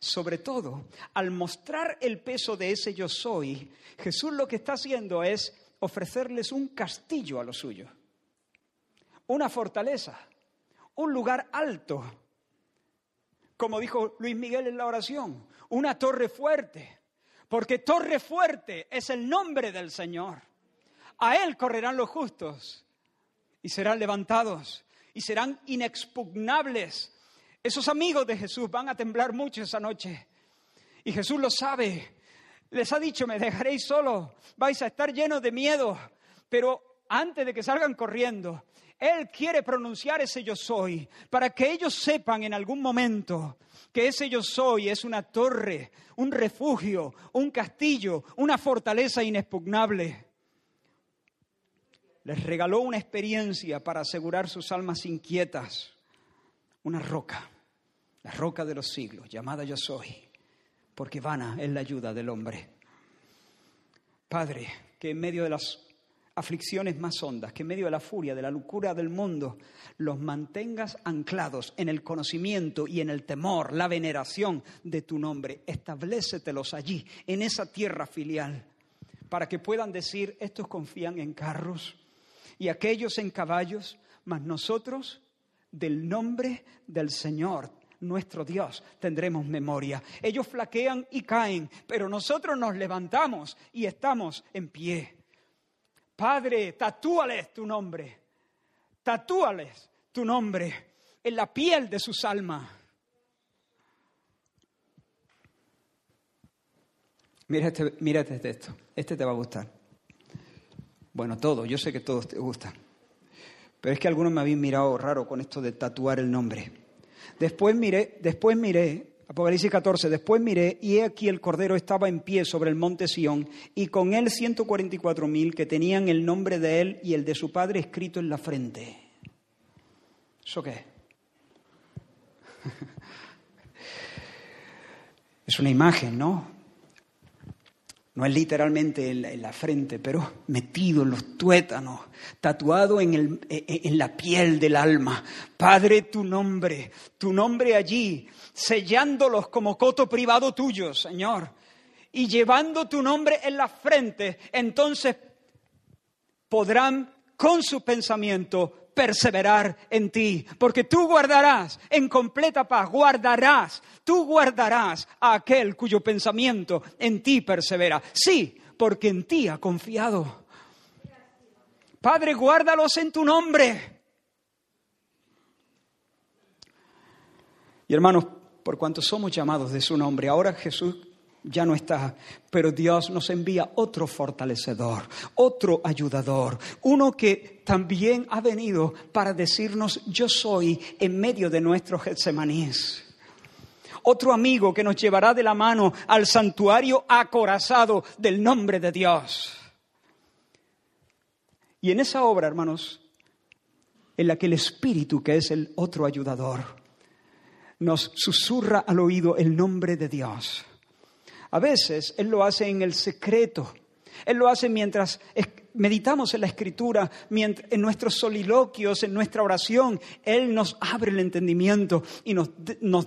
Sobre todo, al mostrar el peso de ese yo soy, Jesús lo que está haciendo es ofrecerles un castillo a los suyos, una fortaleza, un lugar alto, como dijo Luis Miguel en la oración, una torre fuerte, porque torre fuerte es el nombre del Señor. A Él correrán los justos y serán levantados y serán inexpugnables esos amigos de Jesús van a temblar mucho esa noche. Y Jesús lo sabe. Les ha dicho, me dejaréis solo, vais a estar llenos de miedo. Pero antes de que salgan corriendo, Él quiere pronunciar ese yo soy, para que ellos sepan en algún momento que ese yo soy es una torre, un refugio, un castillo, una fortaleza inexpugnable. Les regaló una experiencia para asegurar sus almas inquietas una roca, la roca de los siglos, llamada yo soy, porque vana es la ayuda del hombre. Padre, que en medio de las aflicciones más hondas, que en medio de la furia, de la locura del mundo, los mantengas anclados en el conocimiento y en el temor, la veneración de tu nombre. Establécetelos allí, en esa tierra filial, para que puedan decir, estos confían en carros y aquellos en caballos, mas nosotros del nombre del Señor, nuestro Dios, tendremos memoria. Ellos flaquean y caen, pero nosotros nos levantamos y estamos en pie. Padre, tatúales tu nombre, tatúales tu nombre en la piel de sus almas. Mira este, mira este texto, este te va a gustar. Bueno, todo, yo sé que todos te gustan. Pero es que algunos me habían mirado raro con esto de tatuar el nombre. Después miré, después miré, Apocalipsis 14, después miré y he aquí el Cordero estaba en pie sobre el monte Sión y con él 144 mil que tenían el nombre de él y el de su padre escrito en la frente. ¿Eso qué? es una imagen, ¿no? No es literalmente en la, frente, pero metido en los tuétanos, tatuado en, e, e, en la piel del alma. Padre, tu nombre, tu nombre allí, sellándolos como coto privado tuyo, Señor, y llevando tu nombre en la frente, entonces podrán con su pensamiento perseverar en ti, porque tú guardarás en completa paz, guardarás, tú guardarás a aquel cuyo pensamiento en ti persevera. Sí, porque en ti ha confiado. Padre, guárdalos en tu nombre. Y hermanos, por cuanto somos llamados de su nombre, ahora Jesús ya no está, pero Dios nos envía otro fortalecedor, otro ayudador, uno que también ha venido para decirnos yo soy en medio de nuestro Getsemanís. Otro amigo que nos llevará de la mano al santuario acorazado del nombre de Dios. Y en esa obra, hermanos, en la que el Espíritu, que es el otro ayudador, nos susurra al oído el nombre de Dios a veces Él lo hace en el secreto. Él lo hace mientras meditamos en la escritura, en nuestros soliloquios, en nuestra oración. Él nos abre el entendimiento y nos,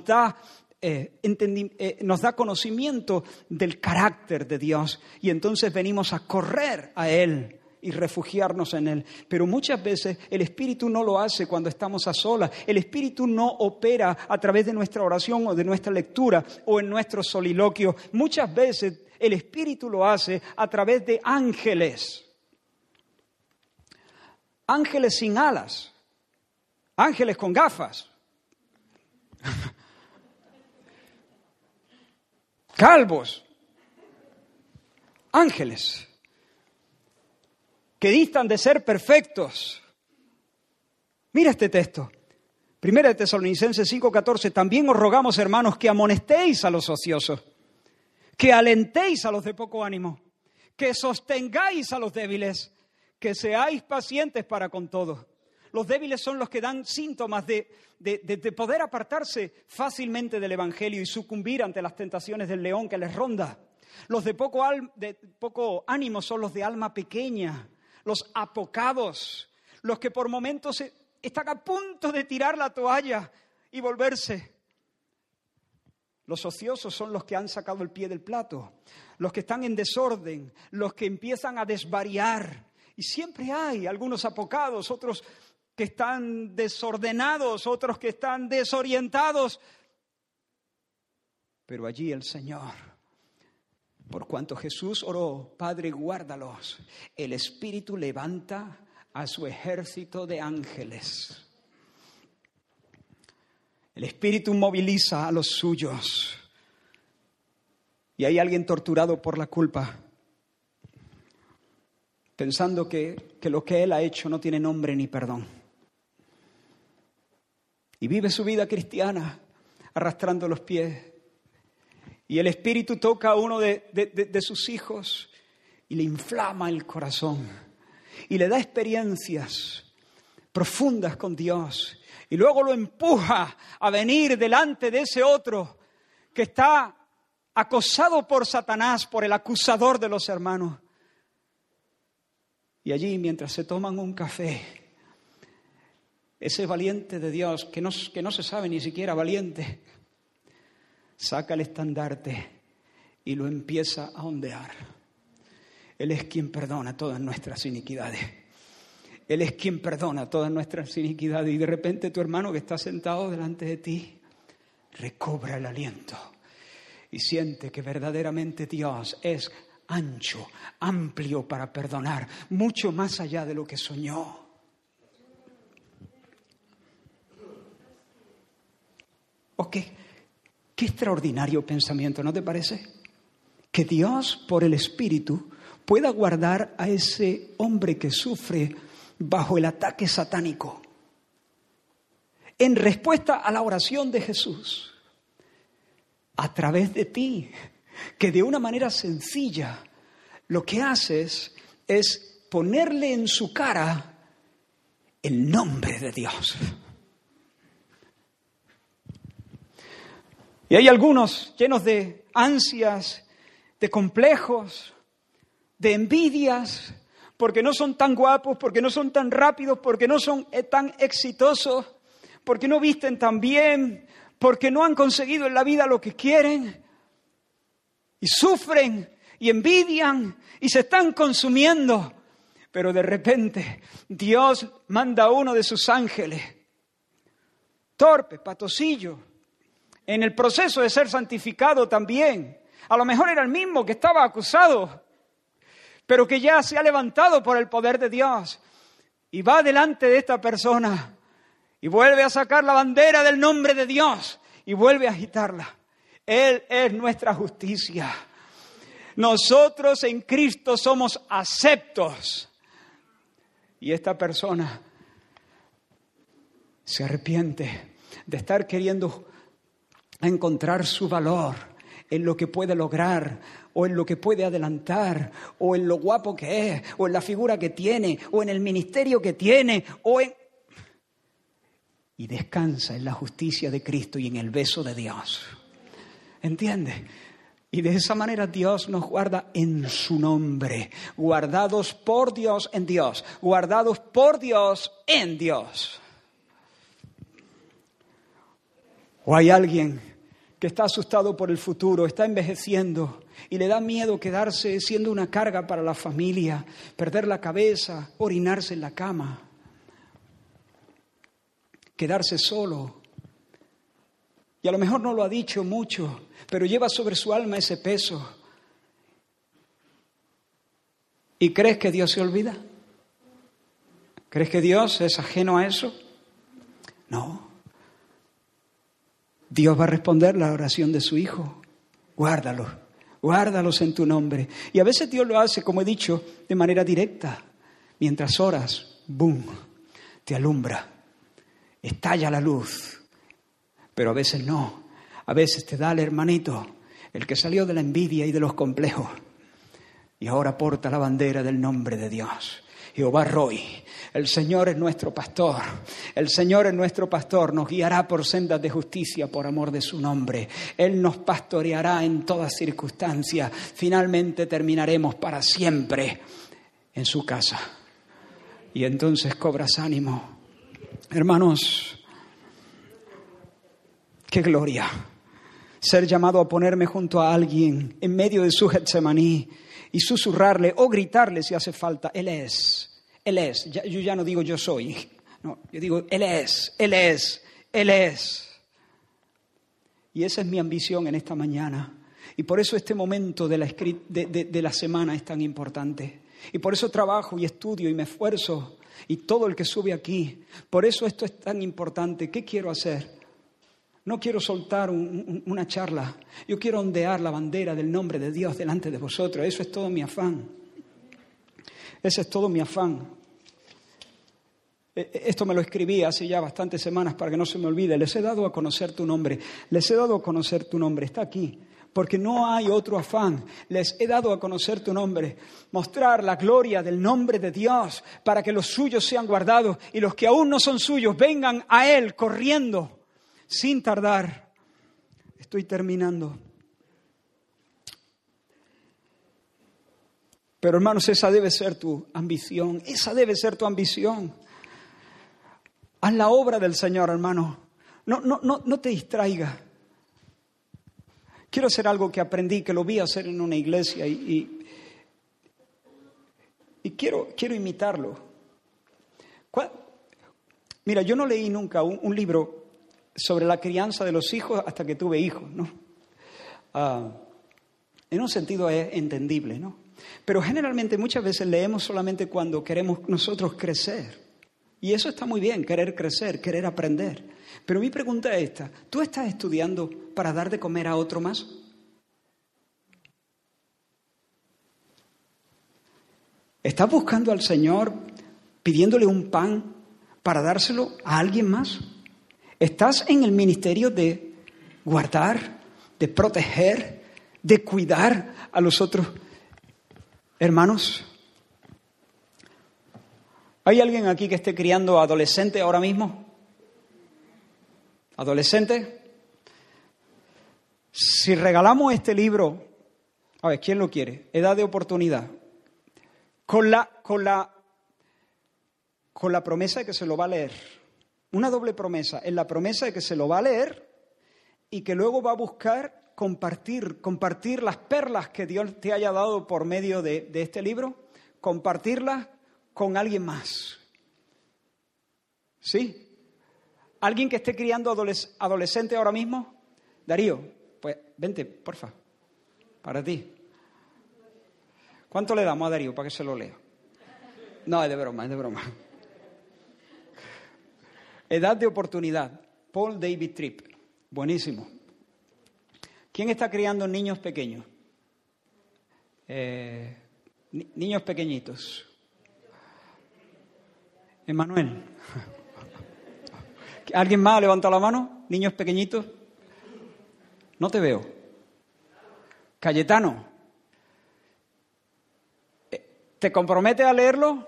da eh, eh, nos da conocimiento del carácter de Dios y entonces venimos a correr a Él y refugiarnos en Él. Pero muchas veces el Espíritu no lo hace cuando estamos a solas. El Espíritu no opera a través de nuestra oración o de nuestra lectura o en nuestro soliloquio. Muchas veces el Espíritu lo hace a través de ángeles. Ángeles sin alas. Ángeles con gafas. Calvos. Ángeles que distan de ser perfectos. Mira este texto. Primera de Tesalonicenses 5:14, también os rogamos, hermanos, que amonestéis a los ociosos, que alentéis a los de poco ánimo, que sostengáis a los débiles, que seáis pacientes para con todos. Los débiles son los que dan síntomas de, de, poder apartarse fácilmente del Evangelio y sucumbir ante las tentaciones del león que les ronda. Los de poco, de poco ánimo son los de alma pequeña, los apocados, los que por momentos están a punto de tirar la toalla y volverse. Los ociosos son los que han sacado el pie del plato, los que están en desorden, los que empiezan a desvariar. Y siempre hay algunos apocados, otros que están desordenados, otros que están desorientados. Pero allí el Señor por cuanto Jesús oró, Padre, guárdalos, el Espíritu levanta a su ejército de ángeles. El Espíritu moviliza a los suyos. Y hay alguien torturado por la culpa, pensando que, que lo que él ha hecho no tiene nombre ni perdón. Y vive su vida cristiana arrastrando los pies y el Espíritu toca a uno de, sus hijos y le inflama el corazón y le da experiencias profundas con Dios y luego lo empuja a venir delante de ese otro que está acosado por Satanás, por el acusador de los hermanos. Y allí, mientras se toman un café, ese valiente de Dios, que no, que no se sabe ni siquiera valiente, saca el estandarte y lo empieza a ondear. Él es quien perdona todas nuestras iniquidades. Él es quien perdona todas nuestras iniquidades. Y de repente tu hermano que está sentado delante de ti recobra el aliento y siente que verdaderamente Dios es ancho, amplio para perdonar, mucho más allá de lo que soñó. Ok, Qué extraordinario pensamiento, ¿no te parece? Que Dios, por el Espíritu, pueda guardar a ese hombre que sufre bajo el ataque satánico. En respuesta a la oración de Jesús, a través de ti, que de una manera sencilla lo que haces es ponerle en su cara el nombre de Dios. Y hay algunos llenos de ansias, de complejos, de envidias, porque no son tan guapos, porque no son tan rápidos, porque no son eh, tan exitosos, porque no visten tan bien, porque no han conseguido en la vida lo que quieren. Y sufren y envidian y se están consumiendo. Pero de repente Dios manda a uno de sus ángeles, torpe, patosillo, en el proceso de ser santificado también. A lo mejor era el mismo que estaba acusado, pero que ya se ha levantado por el poder de Dios y va delante de esta persona y vuelve a sacar la bandera del nombre de Dios y vuelve a agitarla. Él es nuestra justicia. Nosotros en Cristo somos aceptos. Y esta persona se arrepiente de estar queriendo encontrar su valor en lo que puede lograr, o en lo que puede adelantar, o en lo guapo que es, o en la figura que tiene, o en el ministerio que tiene, o en... Y descansa en la justicia de Cristo y en el beso de Dios. ¿Entiende? Y de esa manera Dios nos guarda en su nombre, guardados por Dios en Dios, guardados por Dios en Dios. O hay alguien que está asustado por el futuro, está envejeciendo y le da miedo quedarse siendo una carga para la familia, perder la cabeza, orinarse en la cama, quedarse solo. Y a lo mejor no lo ha dicho mucho, pero lleva sobre su alma ese peso. ¿Y crees que Dios se olvida? ¿Crees que Dios es ajeno a eso? No. Dios va a responder la oración de su Hijo. Guárdalos, guárdalos en tu nombre. Y a veces Dios lo hace, como he dicho, de manera directa. Mientras oras, ¡boom!, te alumbra, estalla la luz. Pero a veces no. A veces te da el hermanito, el que salió de la envidia y de los complejos, y ahora porta la bandera del nombre de Dios. Jehová Roy, el Señor es nuestro pastor, el Señor es nuestro pastor, nos guiará por sendas de justicia por amor de su nombre. Él nos pastoreará en todas circunstancias. Finalmente terminaremos para siempre en su casa. Y entonces cobras ánimo. Hermanos, qué gloria ser llamado a ponerme junto a alguien en medio de su Getsemaní y susurrarle o gritarle si hace falta, Él es, Él es. yo ya no digo yo soy, no, yo digo Él es, Él es, Él es. Y esa es mi ambición en esta mañana. Y por eso este momento de la, de, de la semana es tan importante. Y por eso trabajo y estudio y me esfuerzo y todo el que sube aquí. Por eso esto es tan importante. ¿Qué quiero hacer? No quiero soltar una charla, yo quiero ondear la bandera del nombre de Dios delante de vosotros. Eso es todo mi afán. Ese es todo mi afán. E, e, esto me lo escribí hace ya bastantes semanas para que no se me olvide. Les he dado a conocer tu nombre. Les he dado a conocer tu nombre. Está aquí. Porque no hay otro afán. Les he dado a conocer tu nombre. Mostrar la gloria del nombre de Dios para que los suyos sean guardados y los que aún no son suyos vengan a Él corriendo sin tardar. Estoy terminando. Pero hermanos, esa debe ser tu ambición, esa debe ser tu ambición. Haz la obra del Señor, hermano. No, no, no, no te distraiga. Quiero hacer algo que aprendí, que lo vi hacer en una iglesia y, y, quiero, quiero imitarlo. Mira, yo no leí nunca un libro sobre la crianza de los hijos hasta que tuve hijos, ¿no? Ah, en un sentido es entendible, ¿no? Pero generalmente muchas veces leemos solamente cuando queremos nosotros crecer. Y eso está muy bien, querer crecer, querer aprender. Pero mi pregunta es esta, ¿tú estás estudiando para dar de comer a otro más? ¿Estás buscando al Señor pidiéndole un pan para dárselo a alguien más? Estás en el ministerio de guardar, de proteger, de cuidar a los otros hermanos. ¿Hay alguien aquí que esté criando adolescente ahora mismo? ¿Adolescente? Si regalamos este libro, a ver, ¿quién lo quiere? Edad de oportunidad. con la, con la, con la promesa de que se lo va a leer. Una doble promesa, en la promesa de que se lo va a leer y que luego va a buscar compartir, compartir las perlas que Dios te haya dado por medio de, de este libro, compartirlas con alguien más. ¿Sí? ¿Alguien que esté criando adolescente ahora mismo? Darío, pues vente, porfa, para ti. ¿Cuánto le damos a Darío para que se lo lea? No, es de broma, es de broma. Edad de oportunidad. Paul David Tripp. Buenísimo. ¿Quién está criando niños pequeños? Eh, niños pequeñitos. Emanuel. ¿Alguien más ha levantado la mano? ¿Niños pequeñitos? No te veo. Cayetano. Eh, ¿Te comprometes a leerlo?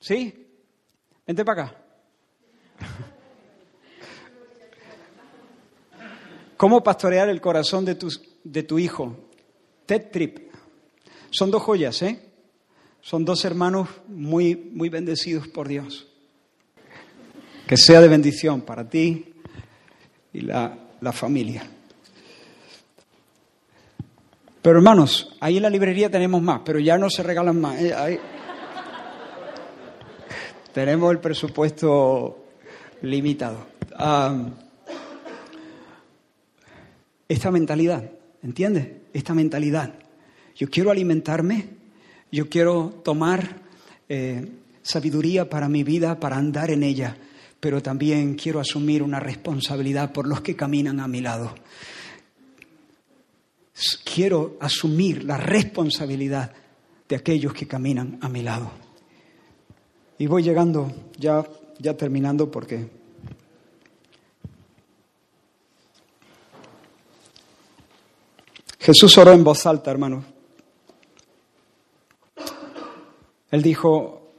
¿Sí? Vente para acá. ¿Cómo pastorear el corazón de tu, de tu hijo? Ted Trip. Son dos joyas, ¿eh? Son dos hermanos muy, muy bendecidos por Dios. Que sea de bendición para ti y la, la familia. Pero hermanos, ahí en la librería tenemos más, pero ya no se regalan más. ¿eh? tenemos el presupuesto limitado. Esta mentalidad, ¿entiendes? Esta mentalidad. Yo quiero alimentarme, yo quiero tomar eh, sabiduría para mi vida, para andar en ella, pero también quiero asumir una responsabilidad por los que caminan a mi lado. Quiero asumir la responsabilidad de aquellos que caminan a mi lado. Y voy llegando, ya, ya terminando, porque Jesús oró en voz alta, hermanos. Él dijo,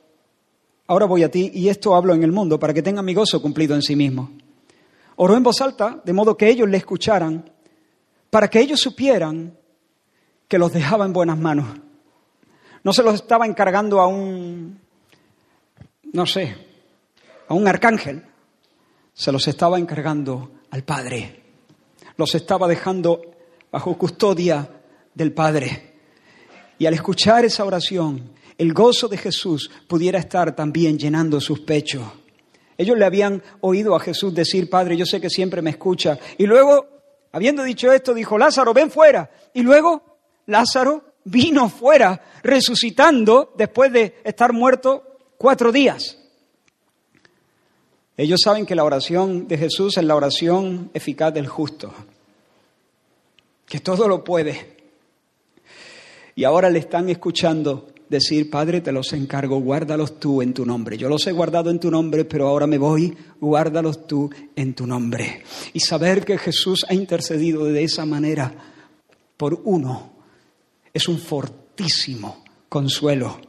ahora voy a ti y esto hablo en el mundo para que tenga mi gozo cumplido en sí mismo. Oró en voz alta, de modo que ellos le escucharan, para que ellos supieran que los dejaba en buenas manos. No se los estaba encargando a un, no sé, a un arcángel, se los estaba encargando al Padre. Los estaba dejando bajo custodia del Padre. Y al escuchar esa oración, el gozo de Jesús pudiera estar también llenando sus pechos. Ellos le habían oído a Jesús decir, Padre, yo sé que siempre me escucha. Y luego, habiendo dicho esto, dijo, Lázaro, ven fuera. Y luego, Lázaro vino fuera, resucitando después de estar muerto cuatro días. Ellos saben que la oración de Jesús es la oración eficaz del justo, que todo lo puede. Y ahora le están escuchando decir, Padre, te los encargo, guárdalos tú en tu nombre. Yo los he guardado en tu nombre, pero ahora me voy, guárdalos tú en tu nombre. Y saber que Jesús ha intercedido de esa manera por uno es un fortísimo consuelo.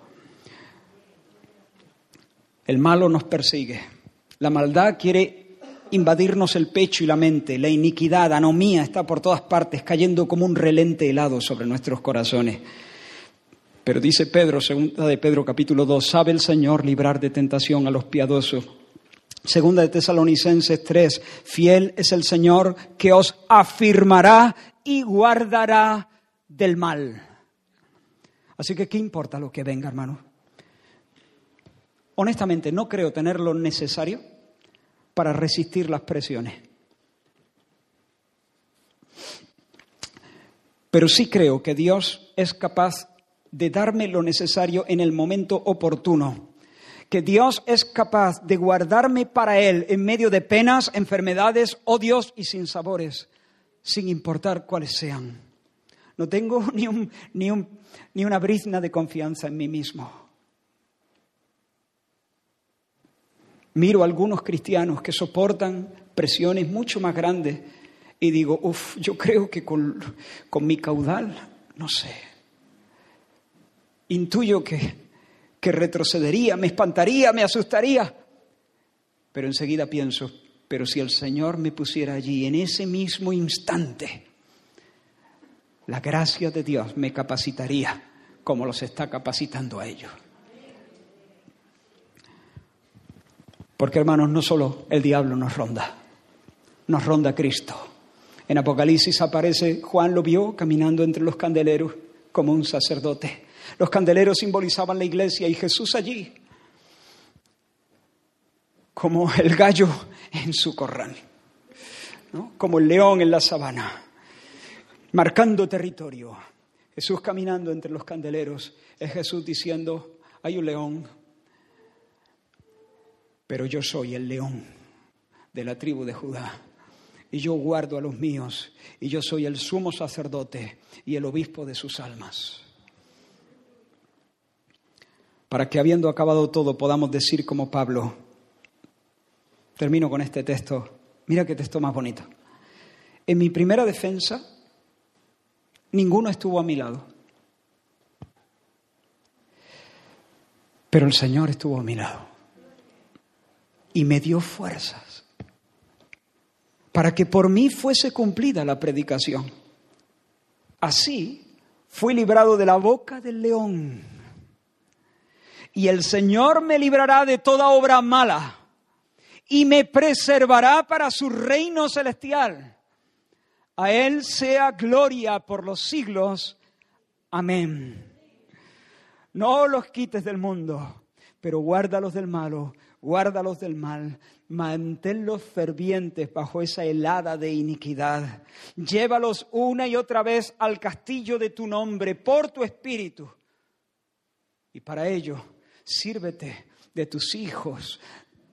El malo nos persigue. La maldad quiere invadirnos el pecho y la mente. La iniquidad, anomía está por todas partes, cayendo como un relente helado sobre nuestros corazones. Pero dice Pedro, segunda de Pedro capítulo 2, sabe el Señor librar de tentación a los piadosos. Segunda de Tesalonicenses 3, fiel es el Señor que os afirmará y guardará del mal. Así que, ¿qué importa lo que venga, hermano? Honestamente, no creo tener lo necesario para resistir las presiones. Pero sí creo que Dios es capaz de darme lo necesario en el momento oportuno. Que Dios es capaz de guardarme para Él en medio de penas, enfermedades, odios y sinsabores, sin importar cuáles sean. No tengo ni, un, ni, un, ni una brizna de confianza en mí mismo. Miro a algunos cristianos que soportan presiones mucho más grandes y digo, uff, yo creo que con, con mi caudal, no sé, intuyo que, que retrocedería, me espantaría, me asustaría. Pero enseguida pienso, pero si el Señor me pusiera allí en ese mismo instante, la gracia de Dios me capacitaría como los está capacitando a ellos. Porque hermanos, no solo el diablo nos ronda, nos ronda Cristo. En Apocalipsis aparece, Juan lo vio caminando entre los candeleros como un sacerdote. Los candeleros simbolizaban la iglesia y Jesús allí, como el gallo en su corral, como el león en la sabana, marcando territorio. Jesús caminando entre los candeleros, es Jesús diciendo, hay un león, pero yo soy el león de la tribu de Judá. Y yo guardo a los míos, y yo soy el sumo sacerdote y el obispo de sus almas. Para que habiendo acabado todo podamos decir como Pablo, termino con este texto, mira qué texto más bonito. En mi primera defensa, ninguno estuvo a mi lado. Pero el Señor estuvo a mi lado y me dio fuerzas para que por mí fuese cumplida la predicación. Así fui librado de la boca del león. Y el Señor me librará de toda obra mala y me preservará para su reino celestial. A Él sea gloria por los siglos. Amén. No los quites del mundo, pero guárdalos del malo guárdalos del mal, manténlos fervientes bajo esa helada de iniquidad, llévalos una y otra vez al castillo de tu nombre por tu espíritu. Y para ello, sírvete de tus hijos,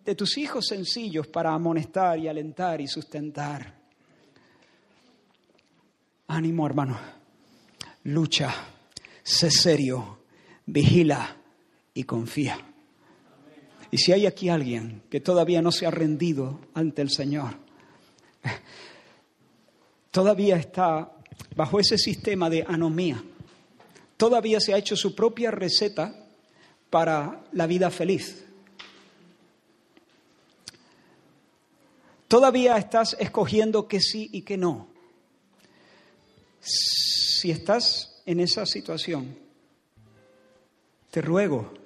de tus hijos sencillos para amonestar y alentar y sustentar. Ánimo, hermano. Lucha, sé serio, vigila y confía. Y si hay aquí alguien que todavía no se ha rendido ante el Señor, todavía está bajo ese sistema de anomía, todavía se ha hecho su propia receta para la vida feliz. Todavía estás escogiendo que sí y que no. Si estás en esa situación, te ruego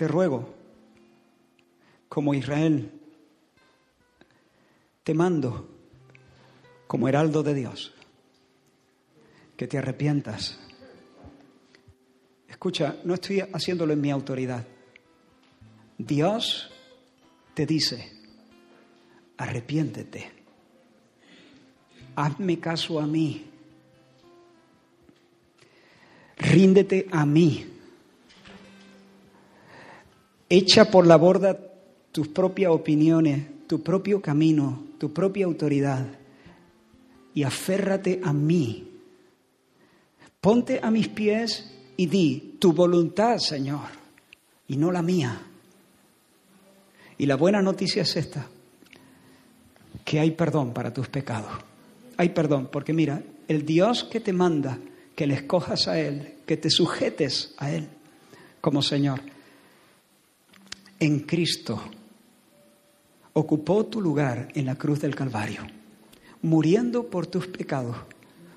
te ruego, como Israel, te mando como heraldo de Dios, que te arrepientas. Escucha, no estoy haciéndolo en mi autoridad. Dios te dice, arrepiéntete, hazme caso a mí, ríndete a mí Echa por la borda tus propias opiniones, tu propio camino, tu propia autoridad y aférrate a mí. Ponte a mis pies y di, tu voluntad, Señor, y no la mía. Y la buena noticia es esta, que hay perdón para tus pecados. Hay perdón, porque mira, el Dios que te manda que le escojas a Él, que te sujetes a Él como Señor, en Cristo ocupó tu lugar en la cruz del Calvario, muriendo por tus pecados,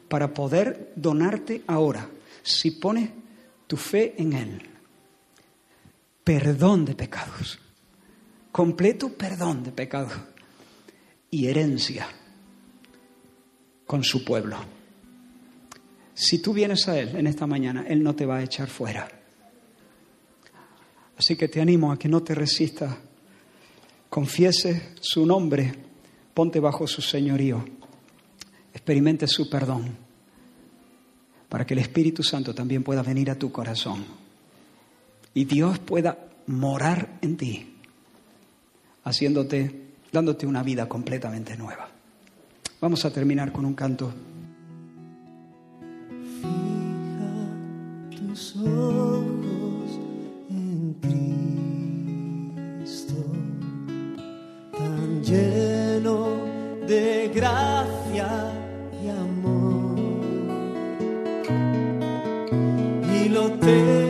para poder donarte ahora, si pones tu fe en Él, perdón de pecados, completo perdón de pecados y herencia con su pueblo. Si tú vienes a Él en esta mañana, Él no te va a echar fuera. Así que te animo a que no te resistas. Confiese su nombre, ponte bajo su señorío, experimente su perdón, para que el Espíritu Santo también pueda venir a tu corazón y Dios pueda morar en ti, haciéndote, dándote una vida completamente nueva. Vamos a terminar con un canto. Fija tus ojos lleno de gracia y amor. Y lo terrenal